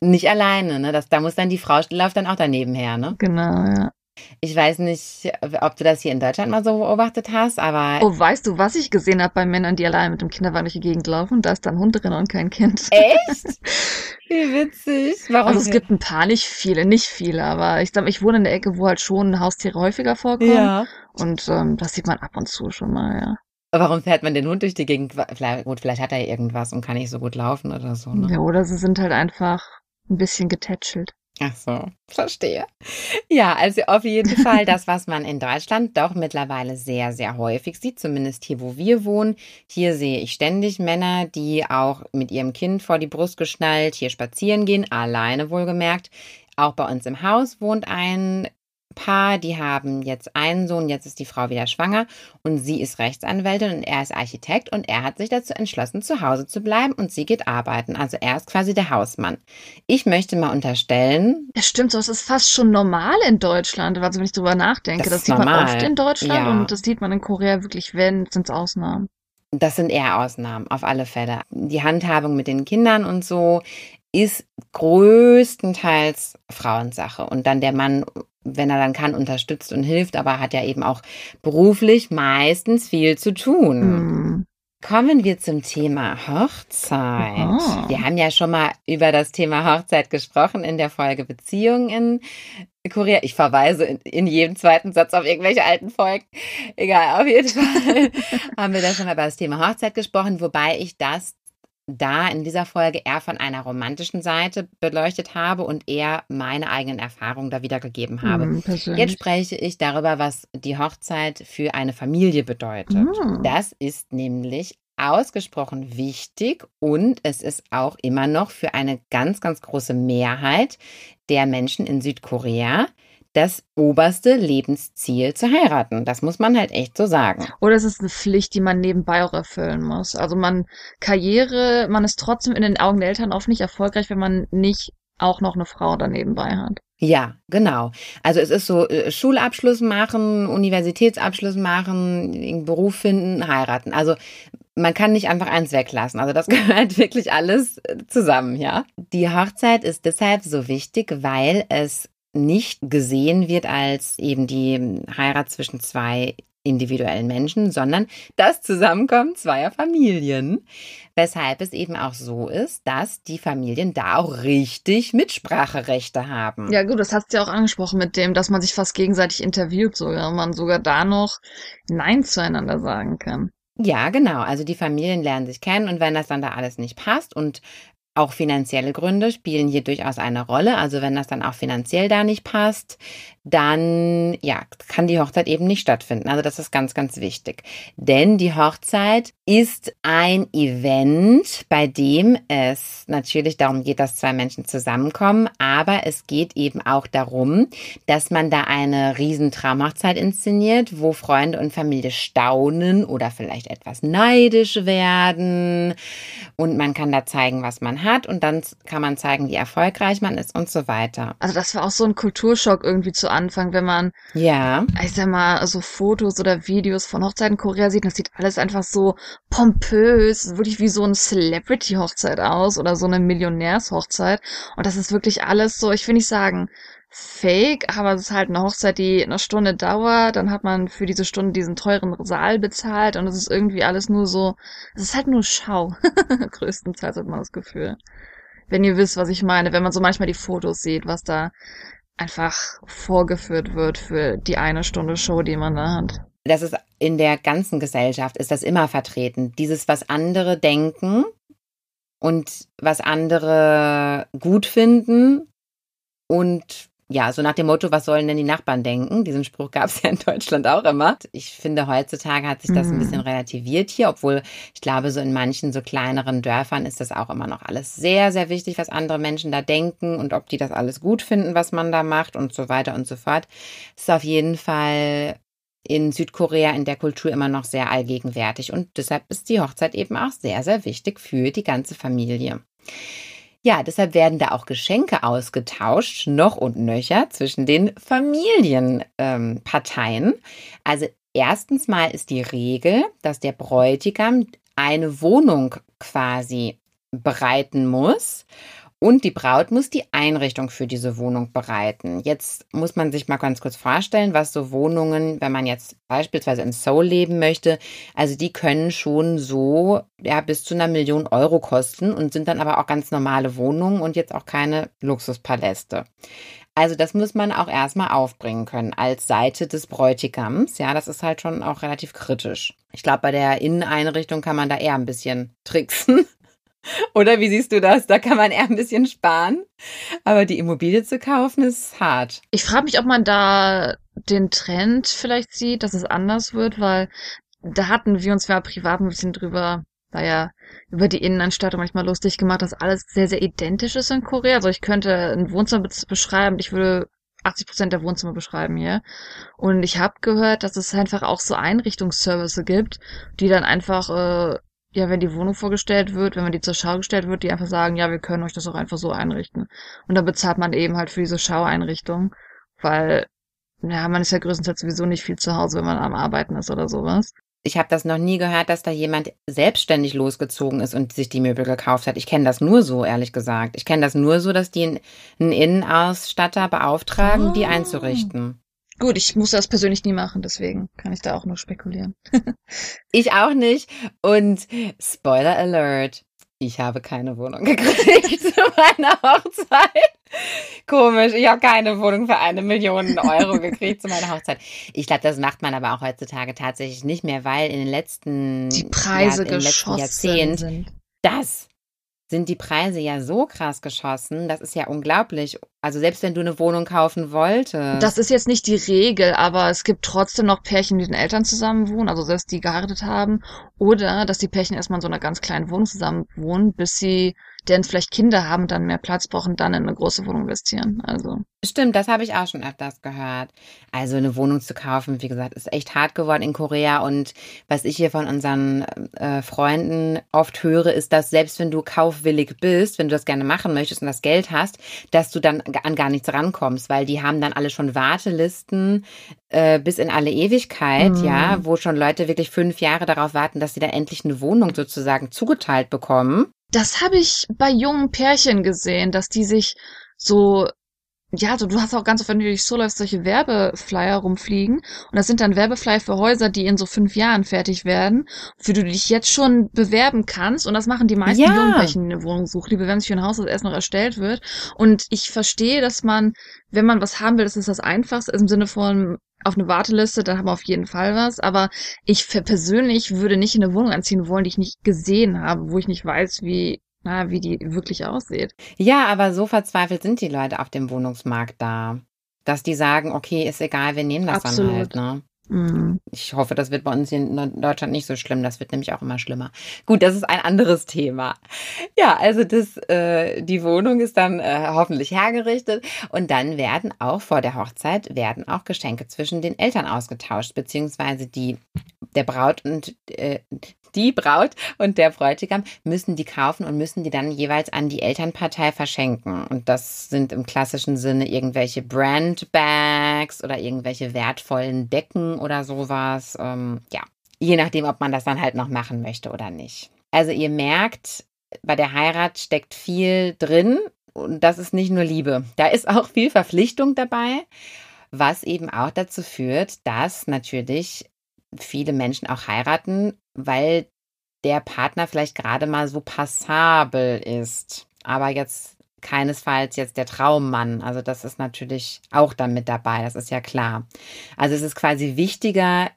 Nicht alleine, ne? Das, da muss dann die Frau läuft dann auch daneben her, ne? Genau, ja. Ich weiß nicht, ob du das hier in Deutschland mal so beobachtet hast, aber Oh, weißt du, was ich gesehen habe bei Männern, die alleine mit dem Kinderwagen durch die Gegend laufen? Da ist dann Hund drin und kein Kind. echt? (laughs) Wie witzig. Warum? Also es gibt ein paar, nicht viele, nicht viele, aber ich sag, ich wohne in der Ecke, wo halt schon Haustiere häufiger vorkommen. ja. Und ähm, das sieht man ab und zu schon mal, ja. Warum fährt man den Hund durch die Gegend? Vielleicht, gut, vielleicht hat er irgendwas und kann nicht so gut laufen oder so, ne? Ja, oder sie sind halt einfach ein bisschen getätschelt. Ach so, verstehe. Ja, also auf jeden (laughs) Fall das, was man in Deutschland doch mittlerweile sehr, sehr häufig sieht, zumindest hier, wo wir wohnen. Hier sehe ich ständig Männer, die auch mit ihrem Kind vor die Brust geschnallt hier spazieren gehen, alleine wohlgemerkt. Auch bei uns im Haus wohnt ein Paar, die haben jetzt einen Sohn, jetzt ist die Frau wieder schwanger und sie ist Rechtsanwältin und er ist Architekt und er hat sich dazu entschlossen, zu Hause zu bleiben und sie geht arbeiten. Also er ist quasi der Hausmann. Ich möchte mal unterstellen, Ja, stimmt, so, es ist fast schon normal in Deutschland, also wenn ich drüber nachdenke. Das Das, ist sieht man normal. oft in Deutschland Ja. und das sieht man in Korea wirklich, wenn, sind's Ausnahmen. Das sind eher Ausnahmen, auf alle Fälle. Die Handhabung mit den Kindern und so ist größtenteils Frauensache. Und dann der Mann, wenn er dann kann, unterstützt und hilft, aber hat ja eben auch beruflich meistens viel zu tun. Hm. Kommen wir zum Thema Hochzeit. Aha. Wir haben ja schon mal über das Thema Hochzeit gesprochen in der Folge Beziehungen in Korea. Ich verweise in, in jedem zweiten Satz auf irgendwelche alten Folgen. Egal, auf jeden Fall (laughs) haben wir da schon mal über das Thema Hochzeit gesprochen, wobei ich das da in dieser Folge eher von einer romantischen Seite beleuchtet habe und eher meine eigenen Erfahrungen da wiedergegeben habe. Persönlich. Jetzt spreche ich darüber, was die Hochzeit für eine Familie bedeutet. Hm. Das ist nämlich ausgesprochen wichtig und es ist auch immer noch für eine ganz, ganz große Mehrheit der Menschen in Südkorea das oberste Lebensziel zu heiraten. Das muss man halt echt so sagen. Oder es ist eine Pflicht, die man nebenbei auch erfüllen muss. Also man Karriere, man ist trotzdem in den Augen der Eltern oft nicht erfolgreich, wenn man nicht auch noch eine Frau daneben bei hat. Ja, genau. Also es ist so äh, Schulabschluss machen, Universitätsabschluss machen, einen Beruf finden, heiraten. Also man kann nicht einfach eins weglassen. Also das (laughs) gehört wirklich alles äh, zusammen, ja. Die Hochzeit ist deshalb so wichtig, weil es nicht gesehen wird als eben die Heirat zwischen zwei individuellen Menschen, sondern das Zusammenkommen zweier Familien. Weshalb es eben auch so ist, dass die Familien da auch richtig Mitspracherechte haben. Ja gut, das hast du ja auch angesprochen mit dem, dass man sich fast gegenseitig interviewt sogar, man sogar da noch Nein zueinander sagen kann. Ja, genau. Also die Familien lernen sich kennen und wenn das dann da alles nicht passt und auch finanzielle Gründe spielen hier durchaus eine Rolle. Also wenn das dann auch finanziell da nicht passt, dann ja, kann die Hochzeit eben nicht stattfinden. Also das ist ganz, ganz wichtig. Denn die Hochzeit ist ein Event, bei dem es natürlich darum geht, dass zwei Menschen zusammenkommen, aber es geht eben auch darum, dass man da eine riesen Traumhochzeit inszeniert, wo Freunde und Familie staunen oder vielleicht etwas neidisch werden und man kann da zeigen, was man hat und dann kann man zeigen, wie erfolgreich man ist und so weiter. Also das war auch so ein Kulturschock irgendwie zu Anfang, wenn man, Ja, ich sag mal, so Fotos oder Videos von Hochzeiten in Korea sieht. Das sieht alles einfach so pompös, wirklich wie so eine Celebrity-Hochzeit aus oder so eine Millionärshochzeit. Und das ist wirklich alles so, ich will nicht sagen, fake, aber es ist halt eine Hochzeit, die eine Stunde dauert, dann hat man für diese Stunde diesen teuren Saal bezahlt und es ist irgendwie alles nur so, es ist halt nur Schau. (laughs) Größtenteils hat man das Gefühl. Wenn ihr wisst, was ich meine, wenn man so manchmal die Fotos sieht, was da einfach vorgeführt wird für die eine Stunde Show, die man da hat. Das ist in der ganzen Gesellschaft ist das immer vertreten. Dieses, was andere denken und was andere gut finden und ja, so nach dem Motto, was sollen denn die Nachbarn denken? Diesen Spruch gab es (laughs) ja in Deutschland auch immer. Ich finde, heutzutage hat sich das ein bisschen mhm. relativiert hier, obwohl ich glaube, so in manchen so kleineren Dörfern ist das auch immer noch alles sehr, sehr wichtig, was andere Menschen da denken und ob die das alles gut finden, was man da macht und so weiter und so fort. Es ist auf jeden Fall in Südkorea in der Kultur immer noch sehr allgegenwärtig und deshalb ist die Hochzeit eben auch sehr, sehr wichtig für die ganze Familie. Ja, deshalb werden da auch Geschenke ausgetauscht, noch und nöcher, zwischen den Familienparteien. Ähm, also erstens mal ist die Regel, dass der Bräutigam eine Wohnung quasi bereiten muss und die Braut muss die Einrichtung für diese Wohnung bereiten. Jetzt muss man sich mal ganz kurz vorstellen, was so Wohnungen, wenn man jetzt beispielsweise in Seoul leben möchte, also die können schon so ja bis zu einer Million Euro kosten und sind dann aber auch ganz normale Wohnungen und jetzt auch keine Luxuspaläste. Also das muss man auch erstmal aufbringen können als Seite des Bräutigams. Ja, das ist halt schon auch relativ kritisch. Ich glaube, bei der Inneneinrichtung kann man da eher ein bisschen tricksen. Oder wie siehst du das? Da kann man eher ein bisschen sparen. Aber die Immobilie zu kaufen ist hart. Ich frage mich, ob man da den Trend vielleicht sieht, dass es anders wird, weil da hatten wir uns ja privat ein bisschen drüber, naja, über die Innenanstattung manchmal lustig gemacht, dass alles sehr, sehr identisch ist in Korea. Also ich könnte ein Wohnzimmer beschreiben, ich würde 80 Prozent der Wohnzimmer beschreiben hier. Und ich habe gehört, dass es einfach auch so Einrichtungsservice gibt, die dann einfach äh, ja, wenn die Wohnung vorgestellt wird, wenn man die zur Schau gestellt wird, die einfach sagen, ja, wir können euch das auch einfach so einrichten. Und dann bezahlt man eben halt für diese Schaueinrichtung, weil, ja, man ist ja größtenteils sowieso nicht viel zu Hause, wenn man am Arbeiten ist oder sowas. Ich habe das noch nie gehört, dass da jemand selbstständig losgezogen ist und sich die Möbel gekauft hat. Ich kenne das nur so, ehrlich gesagt. Ich kenne das nur so, dass die einen Innenausstatter beauftragen, oh. die einzurichten. Gut, ich muss das persönlich nie machen, deswegen kann ich da auch nur spekulieren. (laughs) ich auch nicht. Und Spoiler Alert. Ich habe keine Wohnung gekriegt (laughs) zu meiner Hochzeit. Komisch, ich habe keine Wohnung für eine Million Euro gekriegt zu meiner Hochzeit. Ich glaube, das macht man aber auch heutzutage tatsächlich nicht mehr, weil in den letzten, Die Preise ja, im letzten Jahrzehnt sind. das sind die Preise ja so krass geschossen. Das ist ja unglaublich. Also selbst wenn du eine Wohnung kaufen wolltest. Das ist jetzt nicht die Regel, aber es gibt trotzdem noch Pärchen, die den Eltern zusammen wohnen, also selbst die geheiratet haben. Oder dass die Pärchen erstmal in so einer ganz kleinen Wohnung zusammen wohnen, bis sie deren vielleicht Kinder haben, dann mehr Platz brauchen, dann in eine große Wohnung investieren. Also. Stimmt, das habe ich auch schon öfters gehört. Also eine Wohnung zu kaufen, wie gesagt, ist echt hart geworden in Korea. Und was ich hier von unseren äh, Freunden oft höre, ist, dass selbst wenn du kaufwillig bist, wenn du das gerne machen möchtest und das Geld hast, dass du dann an gar nichts rankommst, weil die haben dann alle schon Wartelisten äh, bis in alle Ewigkeit, mhm. ja, wo schon Leute wirklich fünf Jahre darauf warten, dass sie dann endlich eine Wohnung sozusagen zugeteilt bekommen. Das habe ich bei jungen Pärchen gesehen, dass die sich so ja, so, du hast auch ganz oft, wenn du durch so läufst, solche Werbeflyer rumfliegen. Und das sind dann Werbeflyer für Häuser, die in so fünf Jahren fertig werden, für die du dich jetzt schon bewerben kannst. Und das machen die meisten ja. Jugendlichen in eine Wohnung suchen. Die bewerben sich für ein Haus, das erst noch erstellt wird. Und ich verstehe, dass man, wenn man was haben will, das ist das Einfachste, im Sinne von, auf eine Warteliste, dann haben wir auf jeden Fall was. Aber ich persönlich würde nicht in eine Wohnung anziehen wollen, die ich nicht gesehen habe, wo ich nicht weiß, wie, na, wie die wirklich aussieht. Ja, aber so verzweifelt sind die Leute auf dem Wohnungsmarkt da, dass die sagen, okay, ist egal, wir nehmen das Absolut. dann halt, ne? Mhm. Ich hoffe, das wird bei uns in Deutschland nicht so schlimm. Das wird nämlich auch immer schlimmer. Gut, das ist ein anderes Thema. Ja, also das, äh, die Wohnung ist dann äh, hoffentlich hergerichtet und dann werden auch vor der Hochzeit werden auch Geschenke zwischen den Eltern ausgetauscht, beziehungsweise die der Braut und äh, die Braut und der Bräutigam müssen die kaufen und müssen die dann jeweils an die Elternpartei verschenken. Und das sind im klassischen Sinne irgendwelche Brandbags oder irgendwelche wertvollen Decken oder sowas. Ähm, ja, je nachdem, ob man das dann halt noch machen möchte oder nicht. Also ihr merkt, bei der Heirat steckt viel drin und das ist nicht nur Liebe. Da ist auch viel Verpflichtung dabei, was eben auch dazu führt, dass natürlich viele Menschen auch heiraten, weil der Partner vielleicht gerade mal so passabel ist, aber jetzt keinesfalls jetzt der Traummann. Also das ist natürlich auch dann mit dabei, das ist ja klar. Also es ist quasi wichtiger,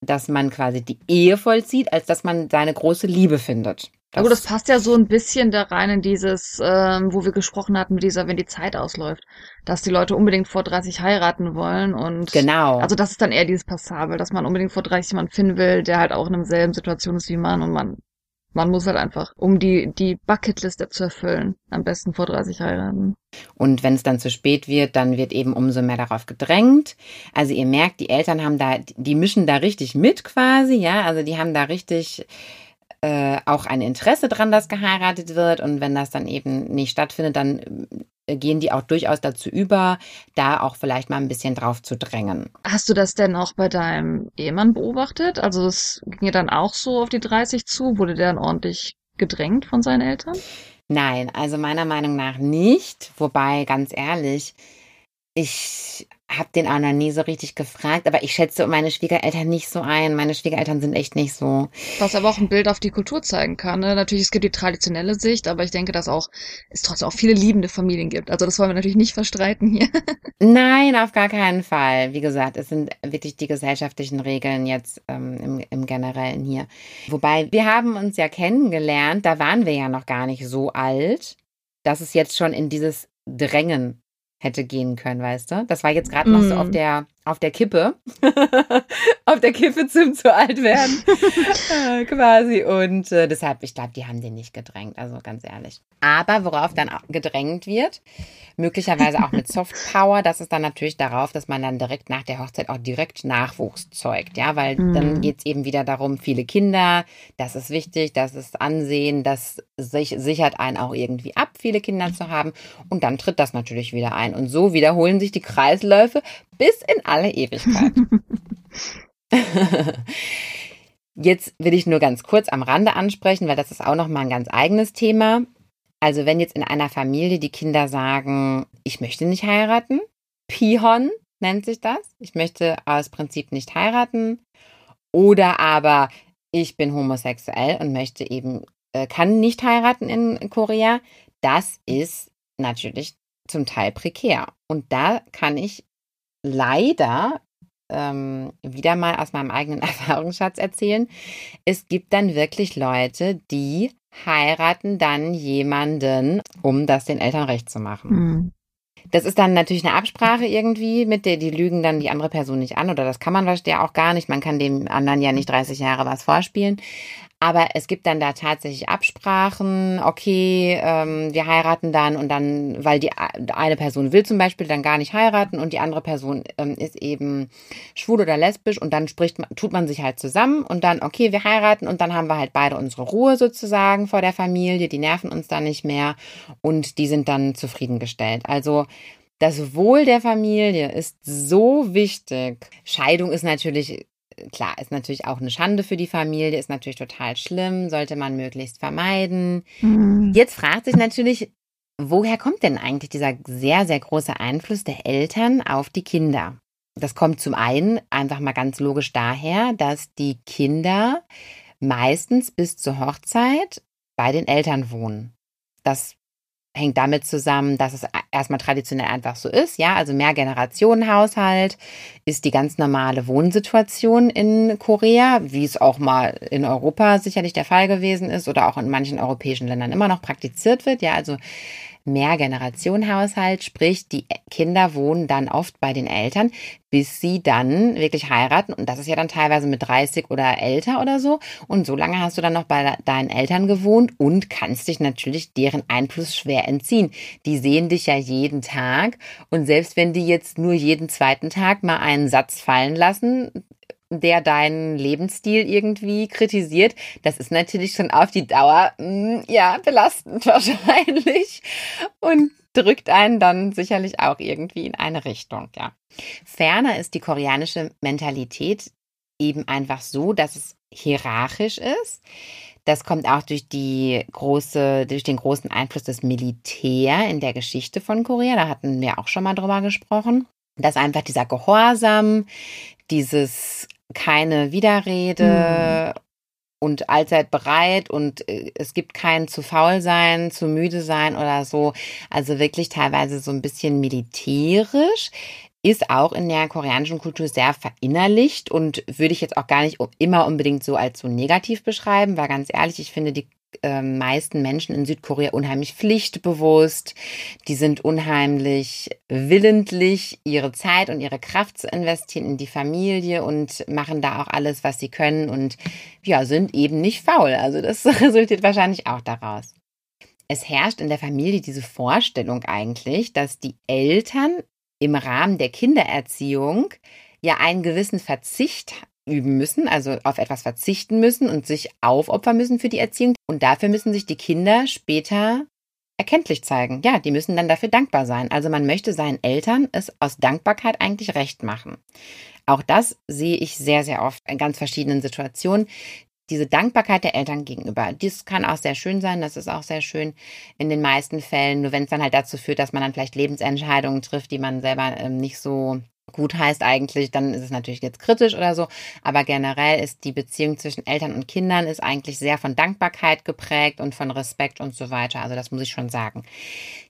dass man quasi die Ehe vollzieht, als dass man seine große Liebe findet. Aber das passt ja so ein bisschen da rein in dieses, ähm, wo wir gesprochen hatten mit dieser, wenn die Zeit ausläuft, dass die Leute unbedingt vor 30 heiraten wollen und genau. Also das ist dann eher dieses Passabel, dass man unbedingt vor 30 jemanden finden will, der halt auch in derselben Situation ist wie man und man man muss halt einfach, um die, die Bucketliste zu erfüllen, am besten vor 30 heiraten. Und wenn es dann zu spät wird, dann wird eben umso mehr darauf gedrängt. Also ihr merkt, die Eltern haben da, die mischen da richtig mit quasi, ja. Also die haben da richtig äh, auch ein Interesse dran, dass geheiratet wird. Und wenn das dann eben nicht stattfindet, dann äh, gehen die auch durchaus dazu über, da auch vielleicht mal ein bisschen drauf zu drängen. Hast du das denn auch bei deinem Ehemann beobachtet? Also es ging ja dann auch so auf die 30 zu. Wurde der dann ordentlich gedrängt von seinen Eltern? Nein, also meiner Meinung nach nicht. Wobei, ganz ehrlich, ich habe den auch noch nie so richtig gefragt, aber ich schätze meine Schwiegereltern nicht so ein. Meine Schwiegereltern sind echt nicht so. Was aber auch ein Bild auf die Kultur zeigen kann. Ne? Natürlich, es gibt die traditionelle Sicht, aber ich denke, dass auch es trotzdem auch viele liebende Familien gibt. Also das wollen wir natürlich nicht verstreiten hier. (laughs) Nein, auf gar keinen Fall. Wie gesagt, es sind wirklich die gesellschaftlichen Regeln jetzt ähm, im, im Generellen hier. Wobei, wir haben uns ja kennengelernt, da waren wir ja noch gar nicht so alt, dass es jetzt schon in dieses Drängen hätte gehen können, weißt du? Das war jetzt gerade noch so auf mm. der auf der Kippe, (laughs) auf der Kippe zum zu alt werden, (laughs) äh, quasi. Und äh, deshalb, ich glaube, die haben den nicht gedrängt, also ganz ehrlich. Aber worauf dann gedrängt wird, möglicherweise auch mit (laughs) Soft Power, das ist dann natürlich darauf, dass man dann direkt nach der Hochzeit auch direkt Nachwuchs zeugt, ja, weil mhm. dann geht es eben wieder darum, viele Kinder, das ist wichtig, das ist Ansehen, das sich, sichert einen auch irgendwie ab, viele Kinder zu haben. Und dann tritt das natürlich wieder ein. Und so wiederholen sich die Kreisläufe bis in alle Ewigkeit. (laughs) Jetzt will ich nur ganz kurz am Rande ansprechen, weil das ist auch noch mal ein ganz eigenes Thema. Also wenn jetzt in einer Familie die Kinder sagen, ich möchte nicht heiraten, Pihon nennt sich das. Ich möchte aus Prinzip nicht heiraten. Oder aber ich bin homosexuell und möchte eben, äh, kann nicht heiraten in Korea. Das ist natürlich zum Teil prekär. Und da kann ich leider ähm, wieder mal aus meinem eigenen (laughs) Erfahrungsschatz erzählen. Es gibt dann wirklich Leute, die heiraten dann jemanden, um das den Eltern recht zu machen. Mhm. Das ist dann natürlich eine Absprache irgendwie mit der, die lügen dann die andere Person nicht an oder das kann man ja auch gar nicht. Man kann dem anderen ja nicht 30 Jahre was vorspielen. Aber es gibt dann da tatsächlich Absprachen, okay, ähm, wir heiraten dann und dann, weil die eine Person will zum Beispiel dann gar nicht heiraten und die andere Person ähm, ist eben schwul oder lesbisch und dann spricht man, tut man sich halt zusammen und dann, okay, wir heiraten und dann haben wir halt beide unsere Ruhe sozusagen vor der Familie, die nerven uns dann nicht mehr und die sind dann zufriedengestellt. Also das Wohl der Familie ist so wichtig. Scheidung ist natürlich klar, ist natürlich auch eine Schande für die Familie, ist natürlich total schlimm, sollte man möglichst vermeiden. Mhm. Jetzt fragt sich natürlich, woher kommt denn eigentlich dieser sehr, sehr große Einfluss der Eltern auf die Kinder? Das kommt zum einen einfach mal ganz logisch daher, dass die Kinder meistens bis zur Hochzeit bei den Eltern wohnen. Das hängt damit zusammen, dass es erstmal traditionell einfach so ist, ja, also Mehrgenerationenhaushalt ist die ganz normale Wohnsituation in Korea, wie es auch mal in Europa sicherlich der Fall gewesen ist oder auch in manchen europäischen Ländern immer noch praktiziert wird, ja, also Mehrgenerationenhaushalt, sprich die Kinder wohnen dann oft bei den Eltern, bis sie dann wirklich heiraten. Und das ist ja dann teilweise mit 30 oder älter oder so. Und so lange hast du dann noch bei deinen Eltern gewohnt und kannst dich natürlich deren Einfluss schwer entziehen. Die sehen dich ja jeden Tag. Und selbst wenn die jetzt nur jeden zweiten Tag mal einen Satz fallen lassen, der deinen Lebensstil irgendwie kritisiert, das ist natürlich schon auf die Dauer, mh, hm, ja, belastend (laughs) wahrscheinlich und drückt einen dann sicherlich auch irgendwie in eine Richtung, ja. Ferner ist die koreanische Mentalität eben einfach so, dass es hierarchisch ist. Das kommt auch durch die große, durch den großen Einfluss des Militär in der Geschichte von Korea. Da hatten wir auch schon mal drüber gesprochen. Dass einfach dieser Gehorsam, dieses keine Widerrede und allzeit bereit und äh, es gibt kein zu faul sein, zu müde sein oder so. Also wirklich teilweise so ein bisschen militärisch ist auch in der koreanischen Kultur sehr verinnerlicht und würde ich jetzt auch gar nicht immer unbedingt so als so negativ beschreiben, weil ganz ehrlich, ich finde die äh, meisten Menschen in Südkorea unheimlich pflichtbewusst. Die sind unheimlich willentlich, ihre Zeit und ihre Kraft zu investieren in die Familie und machen da auch alles, was sie können und ja, sind eben nicht faul. Also das (laughs) resultiert wahrscheinlich auch daraus. Es herrscht in der Familie diese Vorstellung eigentlich, dass die Eltern im Rahmen der Kindererziehung ja einen gewissen Verzicht üben müssen, also auf etwas verzichten müssen und sich aufopfern müssen für die Erziehung. Und dafür müssen sich die Kinder später erkenntlich zeigen. Ja, die müssen dann dafür dankbar sein. Also man möchte seinen Eltern es aus Dankbarkeit eigentlich recht machen. Auch das sehe ich sehr, sehr oft in ganz verschiedenen Situationen. Diese Dankbarkeit der Eltern gegenüber, das kann auch sehr schön sein, das ist auch sehr schön in den meisten Fällen, nur wenn es dann halt dazu führt, dass man dann vielleicht Lebensentscheidungen trifft, die man selber ähm, nicht so gut heißt eigentlich, dann ist es natürlich jetzt kritisch oder so, aber generell ist die Beziehung zwischen Eltern und Kindern ist eigentlich sehr von Dankbarkeit geprägt und von Respekt und so weiter. Also das muss ich schon sagen.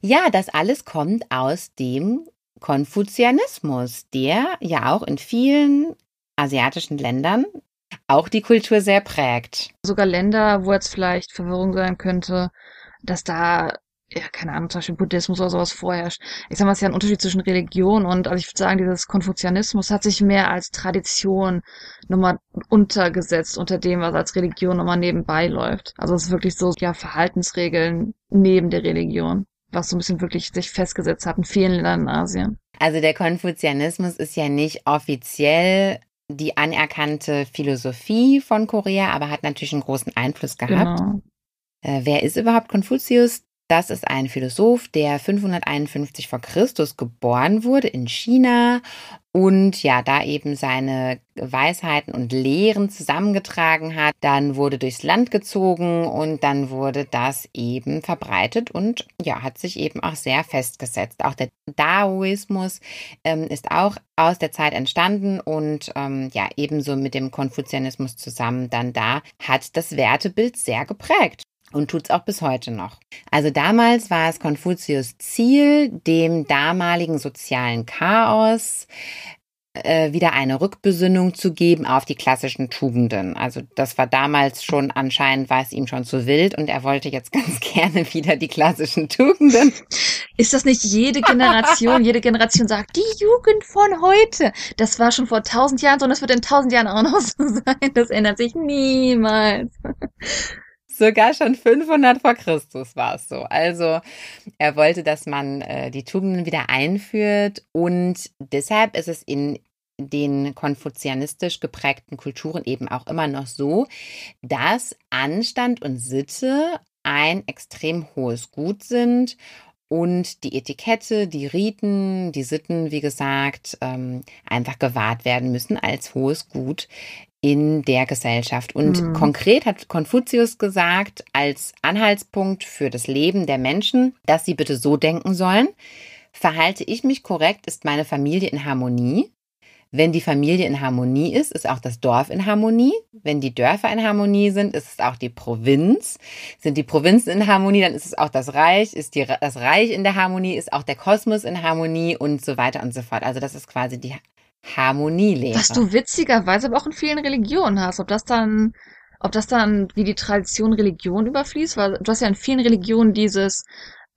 Ja, das alles kommt aus dem Konfuzianismus, der ja auch in vielen asiatischen Ländern auch die Kultur sehr prägt. Sogar Länder, wo jetzt vielleicht Verwirrung sein könnte, dass da ja, keine Ahnung, zum Beispiel Buddhismus oder sowas vorherrscht. Ich sag mal, es ist ja ein Unterschied zwischen Religion und, also ich würde sagen, dieses Konfuzianismus hat sich mehr als Tradition nochmal untergesetzt unter dem, was als Religion nochmal nebenbei läuft. Also es ist wirklich so, ja, Verhaltensregeln neben der Religion, was so ein bisschen wirklich sich festgesetzt hat in vielen Ländern in Asien. Also der Konfuzianismus ist ja nicht offiziell die anerkannte Philosophie von Korea, aber hat natürlich einen großen Einfluss gehabt. Genau. Äh, wer ist überhaupt Konfuzius? Das ist ein Philosoph, der 551 vor Christus geboren wurde in China und ja, da eben seine Weisheiten und Lehren zusammengetragen hat. Dann wurde durchs Land gezogen und dann wurde das eben verbreitet und ja, hat sich eben auch sehr festgesetzt. Auch der Daoismus ähm, ist auch aus der Zeit entstanden und ähm, ja, ebenso mit dem Konfuzianismus zusammen dann da hat das Wertebild sehr geprägt und tut's auch bis heute noch. Also damals war es Konfuzius Ziel, dem damaligen sozialen Chaos äh, wieder eine Rückbesinnung zu geben auf die klassischen Tugenden. Also das war damals schon anscheinend war es ihm schon zu wild und er wollte jetzt (laughs) ganz gerne wieder die klassischen Tugenden. Ist das nicht jede Generation? jede Generation sagt, die Jugend von heute. Das war schon vor tausend Jahren so und das wird in tausend Jahren auch noch so (laughs) sein. Das ändert sich niemals. Sogar schon 500 vor Christus war es so. Also er wollte, dass man äh, die Tugenden wieder einführt und deshalb ist es in den konfuzianistisch geprägten Kulturen eben auch immer noch so, dass Anstand und Sitte ein extrem hohes Gut sind und die Etikette, die Riten, die Sitten, wie gesagt, ähm, einfach gewahrt werden müssen als hohes Gut in der Gesellschaft. Und mhm. konkret hat Konfuzius gesagt, als Anhaltspunkt für das Leben der Menschen, dass sie bitte so denken sollen. Verhalte ich mich korrekt, ist meine Familie in Harmonie. Wenn die Familie in Harmonie ist, ist auch das Dorf in Harmonie. Wenn die Dörfer in Harmonie sind, ist es auch die Provinz. Sind die Provinzen in Harmonie, dann ist es auch das Reich. Ist die, das Reich in der Harmonie, ist auch der Kosmos in Harmonie und so weiter und so fort. Also das ist quasi die Harmonielehre. Was du witzigerweise aber auch in vielen Religionen hast. Ob das dann, ob das dann wie die Tradition Religion überfließt, weil du hast ja in vielen Religionen dieses,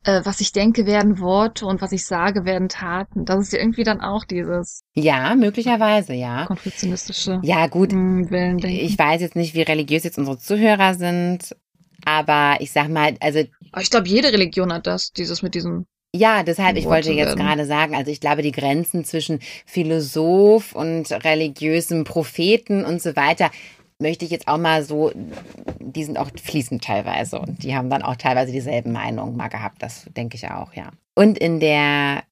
äh, was ich denke, werden Worte und was ich sage, werden Taten. Das ist ja irgendwie dann auch dieses. Ja, möglicherweise, ja. Konfuzianistische. Ja, gut. Ich weiß jetzt nicht, wie religiös jetzt unsere Zuhörer sind, aber ich sag mal, also. Ich glaube, jede Religion hat das, dieses mit diesem ja, deshalb, ich wollte jetzt gerade sagen, also ich glaube, die Grenzen zwischen Philosoph und religiösem Propheten und so weiter, möchte ich jetzt auch mal so, die sind auch fließend teilweise und die haben dann auch teilweise dieselben Meinungen mal gehabt, das denke ich auch, ja. Und in der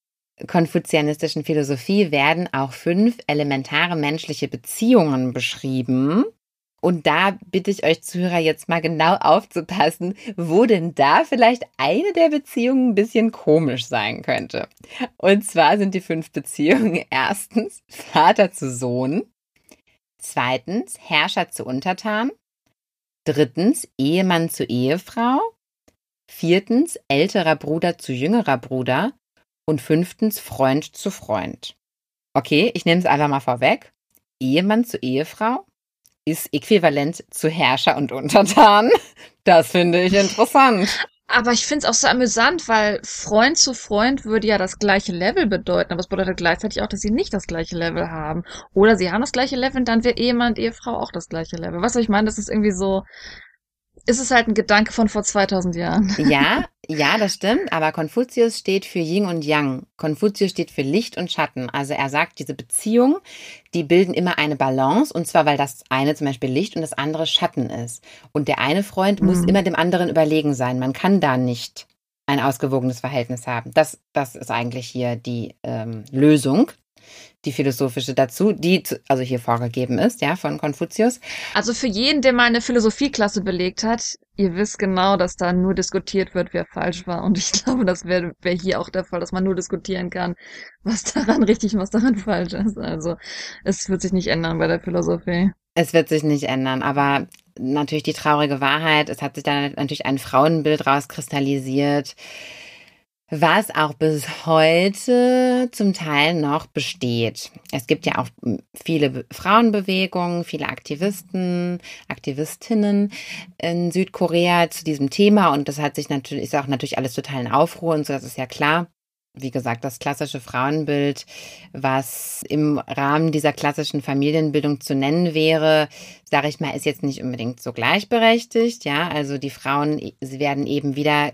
konfuzianistischen Philosophie werden auch fünf elementare menschliche Beziehungen beschrieben, und da bitte ich euch Zuhörer jetzt mal genau aufzupassen, wo denn da vielleicht eine der Beziehungen ein bisschen komisch sein könnte. Und zwar sind die fünf Beziehungen (laughs) erstens Vater zu Sohn, zweitens Herrscher zu Untertan, Drittens Ehemann zu Ehefrau. Viertens älterer Bruder zu jüngerer Bruder. Und fünftens Freund zu Freund. Okay, ich nehme es einfach mal vorweg. Ehemann zu Ehefrau ist äquivalent zu Herrscher und Untertan. (laughs) Das finde ich interessant. Aber ich finde es auch so amüsant, weil Freund zu Freund würde ja das gleiche Level bedeuten, aber es bedeutet gleichzeitig auch, dass sie nicht das gleiche Level haben. Oder sie haben das gleiche Level und dann wird Ehemann und Ehefrau auch das gleiche Level. Was ich meine, das ist irgendwie so, ist es halt ein Gedanke von vor 2000 Jahren. (laughs) Ja, ja, das stimmt, aber Konfuzius steht für Yin und Yang. Konfuzius steht für Licht und Schatten. Also er sagt, diese Beziehung, die bilden immer eine Balance und zwar, weil das eine zum Beispiel Licht und das andere Schatten ist. Und der eine Freund mhm. muss immer dem anderen überlegen sein. Man kann da nicht ein ausgewogenes Verhältnis haben. Das, das ist eigentlich hier die ähm, Lösung die philosophische dazu, die also hier vorgegeben ist, ja, von Konfuzius. Also für jeden, der mal eine Philosophieklasse belegt hat, ihr wisst genau, dass da nur diskutiert wird, wer falsch war. Und ich (laughs) glaube, das wäre wär hier auch der Fall, dass man nur diskutieren kann, was daran (laughs) richtig und was daran falsch ist. Also es wird sich nicht ändern bei der Philosophie. Es wird sich nicht ändern, aber natürlich die traurige Wahrheit, es hat sich dann natürlich ein Frauenbild rauskristallisiert was auch bis heute zum Teil noch besteht. Es gibt ja auch viele Frauenbewegungen, viele Aktivisten, Aktivistinnen in Südkorea zu diesem Thema und das hat sich natürlich, ist auch natürlich alles total in Aufruhr und so, das ist ja klar. Wie gesagt, das klassische Frauenbild, was im Rahmen dieser klassischen Familienbildung zu nennen wäre, sage ich mal, ist jetzt nicht unbedingt so gleichberechtigt. Ja, also die Frauen, sie werden eben wieder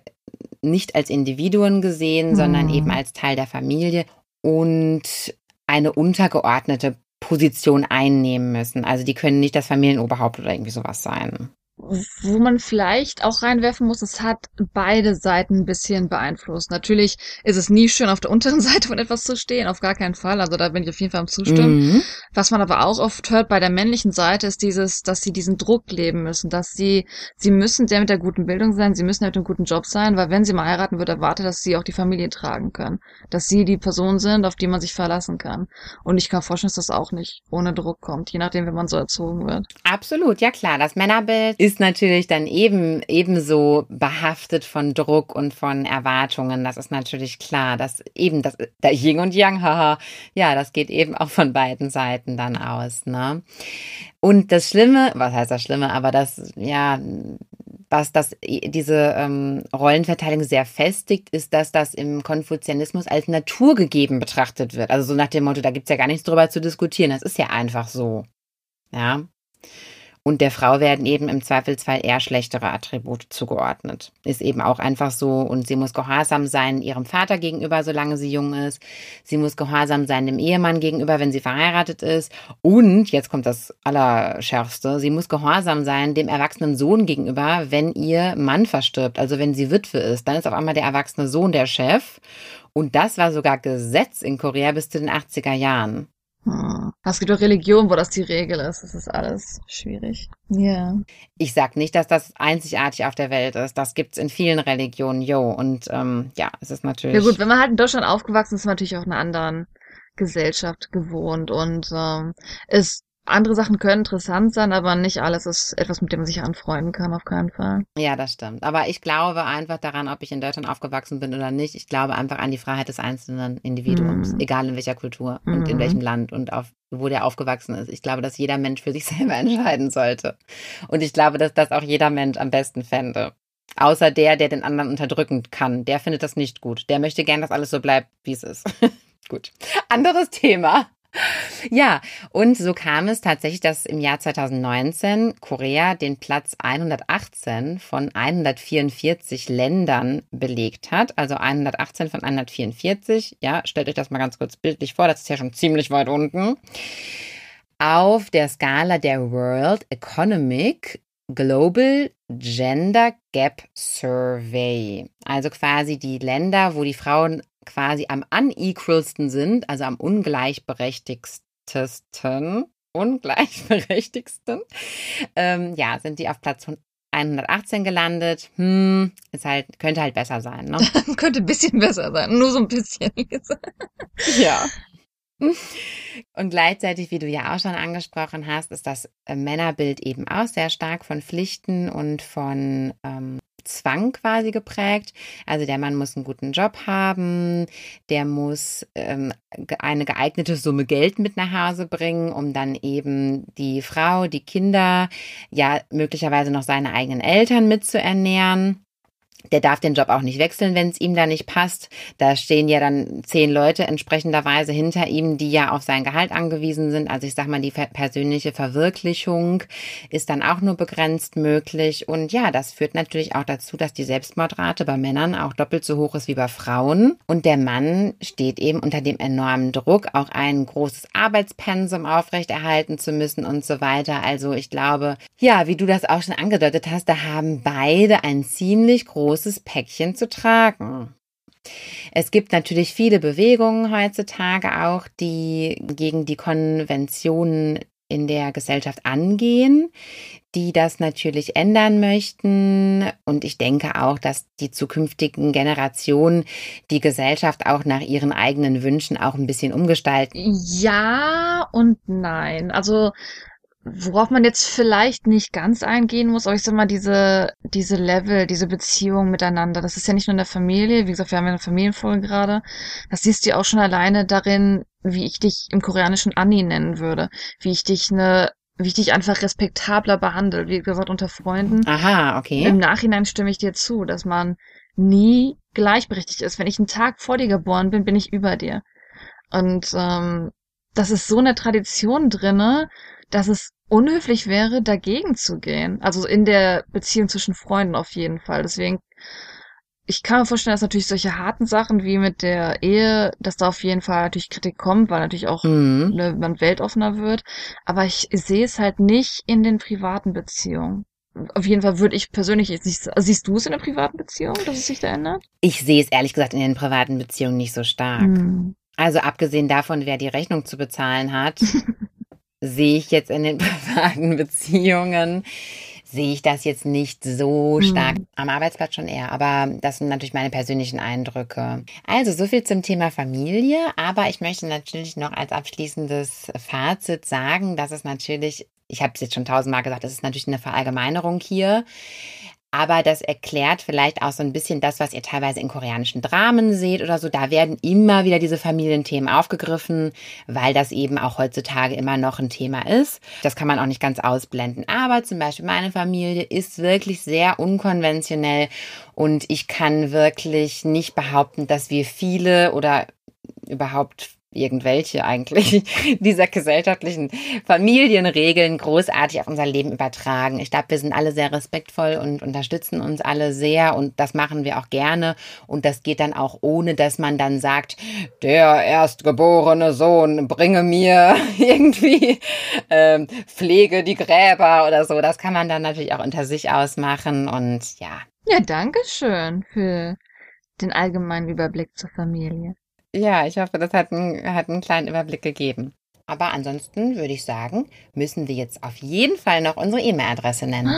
nicht als Individuen gesehen, mhm. sondern eben als Teil der Familie und eine untergeordnete Position einnehmen müssen. Also die können nicht das Familienoberhaupt oder irgendwie sowas sein wo man vielleicht auch reinwerfen muss, es hat beide Seiten ein bisschen beeinflusst. Natürlich ist es nie schön, auf der unteren (laughs) Seite von etwas zu stehen, auf gar keinen Fall. Also da bin ich auf jeden Fall am Zustimmen. Mhm. Was man aber auch oft hört bei der männlichen Seite, ist dieses, dass sie diesen Druck leben müssen, dass sie, sie müssen der mit der guten Bildung sein, sie müssen der mit dem guten Job sein, weil wenn sie mal heiraten, wird erwartet, dass sie auch die Familie tragen können. Dass sie die Person sind, auf die man sich verlassen kann. Und ich kann vorstellen, dass das auch nicht ohne Druck kommt, je nachdem, wie man so erzogen wird. Absolut, ja klar. Das Männerbild ist ist natürlich dann eben ebenso behaftet von Druck und von Erwartungen. Das ist natürlich klar, dass eben das der Yin und Yang, haha, ja, das geht eben auch von beiden Seiten dann aus, ne? Und das Schlimme, was heißt das Schlimme, aber das, ja, was das, diese ähm, Rollenverteilung sehr festigt, ist, dass das im Konfuzianismus als naturgegeben betrachtet wird. Also so nach dem Motto, da gibt's ja gar nichts drüber zu diskutieren. Das ist ja einfach so. Ja. Und der Frau werden eben im Zweifelsfall eher schlechtere Attribute zugeordnet. Ist eben auch einfach so. Und sie muss gehorsam sein ihrem Vater gegenüber, solange sie jung ist. Sie muss gehorsam sein dem Ehemann gegenüber, wenn sie verheiratet ist. Und, jetzt kommt das Allerschärfste, sie muss gehorsam sein dem erwachsenen Sohn gegenüber, wenn ihr Mann verstirbt. Also wenn sie Witwe ist, dann ist auf einmal der erwachsene Sohn der Chef. Und das war sogar Gesetz in Korea bis zu den 80er Jahren. Hm. Es gibt auch Religionen, wo das die Regel ist. Das ist alles schwierig. Ja. Ich sag nicht, dass das einzigartig auf der Welt ist. Das gibt's in vielen Religionen, jo. Und ähm, ja, es ist natürlich. Ja gut, wenn man halt in Deutschland aufgewachsen ist, ist man natürlich auch in einer anderen Gesellschaft gewohnt und ähm, es andere Sachen können interessant sein, aber nicht alles ist etwas, mit dem man sich anfreunden kann, auf keinen Fall. Ja, das stimmt. Aber ich glaube einfach daran, ob ich in Deutschland aufgewachsen bin oder nicht. Ich glaube einfach an die Freiheit des einzelnen Individuums, mhm. egal in welcher Kultur mhm. und in mhm. welchem Land und auf, wo der aufgewachsen ist. Ich glaube, dass jeder Mensch für sich (laughs) selber entscheiden sollte. Und ich glaube, dass das auch jeder Mensch am besten fände. Außer der, der den anderen unterdrücken kann. Der findet das nicht gut. Der möchte gern, dass alles so bleibt, wie es ist. (laughs) gut. Anderes Thema. Ja, und so kam es tatsächlich, dass im Jahr 2019 Korea den Platz 118 von 144 Ländern belegt hat. Also 118 von 144. Ja, stellt euch das mal ganz kurz bildlich vor, das ist ja schon ziemlich weit unten. Auf der Skala der World Economic Global Gender Gap Survey. Also quasi die Länder, wo die Frauen quasi am unequalsten sind, also am ungleichberechtigsten, ungleichberechtigsten, ähm, ja, sind die auf Platz 118 gelandet. Hm, ist halt, könnte halt besser sein, ne? (laughs) könnte ein bisschen besser sein, nur so ein bisschen. ja. Und gleichzeitig, wie du ja auch schon angesprochen hast, ist das äh, Männerbild eben auch sehr stark von Pflichten und von ähm, Zwang quasi geprägt. Also der Mann muss einen guten Job haben, der muss ähm, eine geeignete Summe Geld mit nach Hause bringen, um dann eben die Frau, die Kinder, ja möglicherweise noch seine eigenen Eltern mitzuernähren. Der darf den Job auch nicht wechseln, wenn es ihm da nicht passt. Da stehen ja dann zehn Leute entsprechenderweise hinter ihm, die ja auf sein Gehalt angewiesen sind. Also ich sag mal, die persönliche Verwirklichung ist dann auch nur begrenzt möglich. Und ja, das führt natürlich auch dazu, dass die Selbstmordrate bei Männern auch doppelt so hoch ist wie bei Frauen. Und der Mann steht eben unter dem enormen Druck, auch ein großes Arbeitspensum aufrechterhalten zu müssen und so weiter. Also ich glaube, ja, wie du das auch schon angedeutet hast, da haben beide ein ziemlich großes großes Päckchen zu tragen. Es gibt natürlich viele Bewegungen heutzutage auch, die gegen die Konventionen in der Gesellschaft angehen, die das natürlich ändern möchten. Und ich denke auch, dass die zukünftigen Generationen die Gesellschaft auch nach ihren eigenen Wünschen auch ein bisschen umgestalten. Ja und nein. Also Worauf man jetzt vielleicht nicht ganz eingehen muss, aber ich sag mal, diese, diese Level, diese Beziehung miteinander, das ist ja nicht nur in der Familie, wie gesagt, wir haben ja eine Familienfolge gerade, das siehst du ja auch schon alleine darin, wie ich dich im Koreanischen Anni nennen würde, wie ich dich eine wie ich dich einfach respektabler behandle, wie gesagt, unter Freunden. Aha, okay. Im Nachhinein stimme ich dir zu, dass man nie gleichberechtigt ist. Wenn ich einen Tag vor dir geboren bin, bin ich über dir. Und ähm, das ist so eine Tradition drinne, dass es unhöflich wäre, dagegen zu gehen. Also in der Beziehung zwischen Freunden auf jeden Fall. Deswegen, ich kann mir vorstellen, dass natürlich solche harten Sachen wie mit der Ehe, dass da auf jeden Fall natürlich Kritik kommt, weil natürlich auch mhm. ne, man weltoffener wird. Aber ich sehe es halt nicht in den privaten Beziehungen. Auf jeden Fall würde ich persönlich jetzt nicht. Siehst du es in der privaten Beziehung, dass es sich da ändert? Ich sehe es ehrlich gesagt in den privaten Beziehungen nicht so stark. Mhm. Also abgesehen davon, wer die Rechnung zu bezahlen hat, (laughs) sehe ich jetzt in den (laughs) privaten Beziehungen, sehe ich das jetzt nicht so mhm. stark. Mhm. Am Arbeitsplatz schon eher, aber das sind natürlich meine persönlichen Eindrücke. Also so viel zum Thema Familie, aber ich möchte natürlich noch als abschließendes Fazit sagen, dass es natürlich, ich habe es jetzt schon tausendmal gesagt, es ist natürlich eine Verallgemeinerung hier. Aber das erklärt vielleicht auch so ein bisschen das, was ihr teilweise in koreanischen Dramen seht oder so. Da werden immer wieder diese Familienthemen aufgegriffen, weil das eben auch heutzutage immer noch ein Thema ist. Das kann man auch nicht ganz ausblenden. Aber zum Beispiel meine Familie ist wirklich sehr unkonventionell und ich kann wirklich nicht behaupten, dass wir viele oder überhaupt irgendwelche eigentlich (laughs) dieser gesellschaftlichen Familienregeln großartig auf unser Leben übertragen. Ich glaube, wir sind alle sehr respektvoll und unterstützen uns alle sehr und das machen wir auch gerne und das geht dann auch ohne, dass man dann sagt, der erstgeborene Sohn bringe mir (laughs) irgendwie ähm, pflege die Gräber oder so. Das kann man dann natürlich auch unter sich ausmachen und ja. Ja, danke schön für den allgemeinen Überblick zur Familie. Ja, ich hoffe, das hat, einen, hat einen kleinen Überblick gegeben. Aber ansonsten würde ich sagen, müssen wir jetzt auf jeden Fall noch unsere E-Mail-Adresse nennen.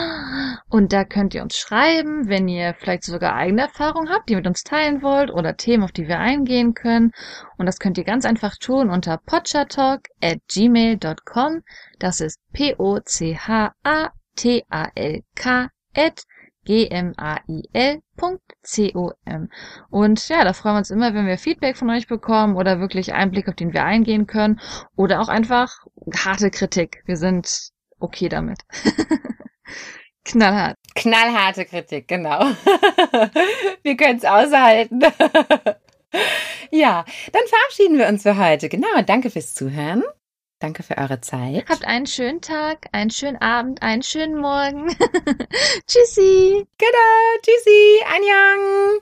Und da könnt ihr uns schreiben, wenn ihr vielleicht sogar eigene Erfahrungen habt, die ihr mit uns teilen wollt oder Themen, auf die wir eingehen können. Und das könnt ihr ganz einfach tun unter potchatalk at gmail.com. Das ist P-O-C-H-A-T-A-L-K at gmail.com. Und ja, da freuen wir uns immer, wenn wir Feedback von euch bekommen oder wirklich Einblick, auf den wir eingehen können oder auch einfach harte Kritik. Wir sind okay damit. (laughs) Knallhart. Knallharte Kritik, genau. (laughs) wir können es aushalten. (laughs) ja, dann verabschieden wir uns für heute. Genau, danke fürs Zuhören. Danke für eure Zeit. Habt einen schönen Tag, einen schönen Abend, einen schönen Morgen. (laughs) Tschüssi. Genau. Tschüssi. Anjang.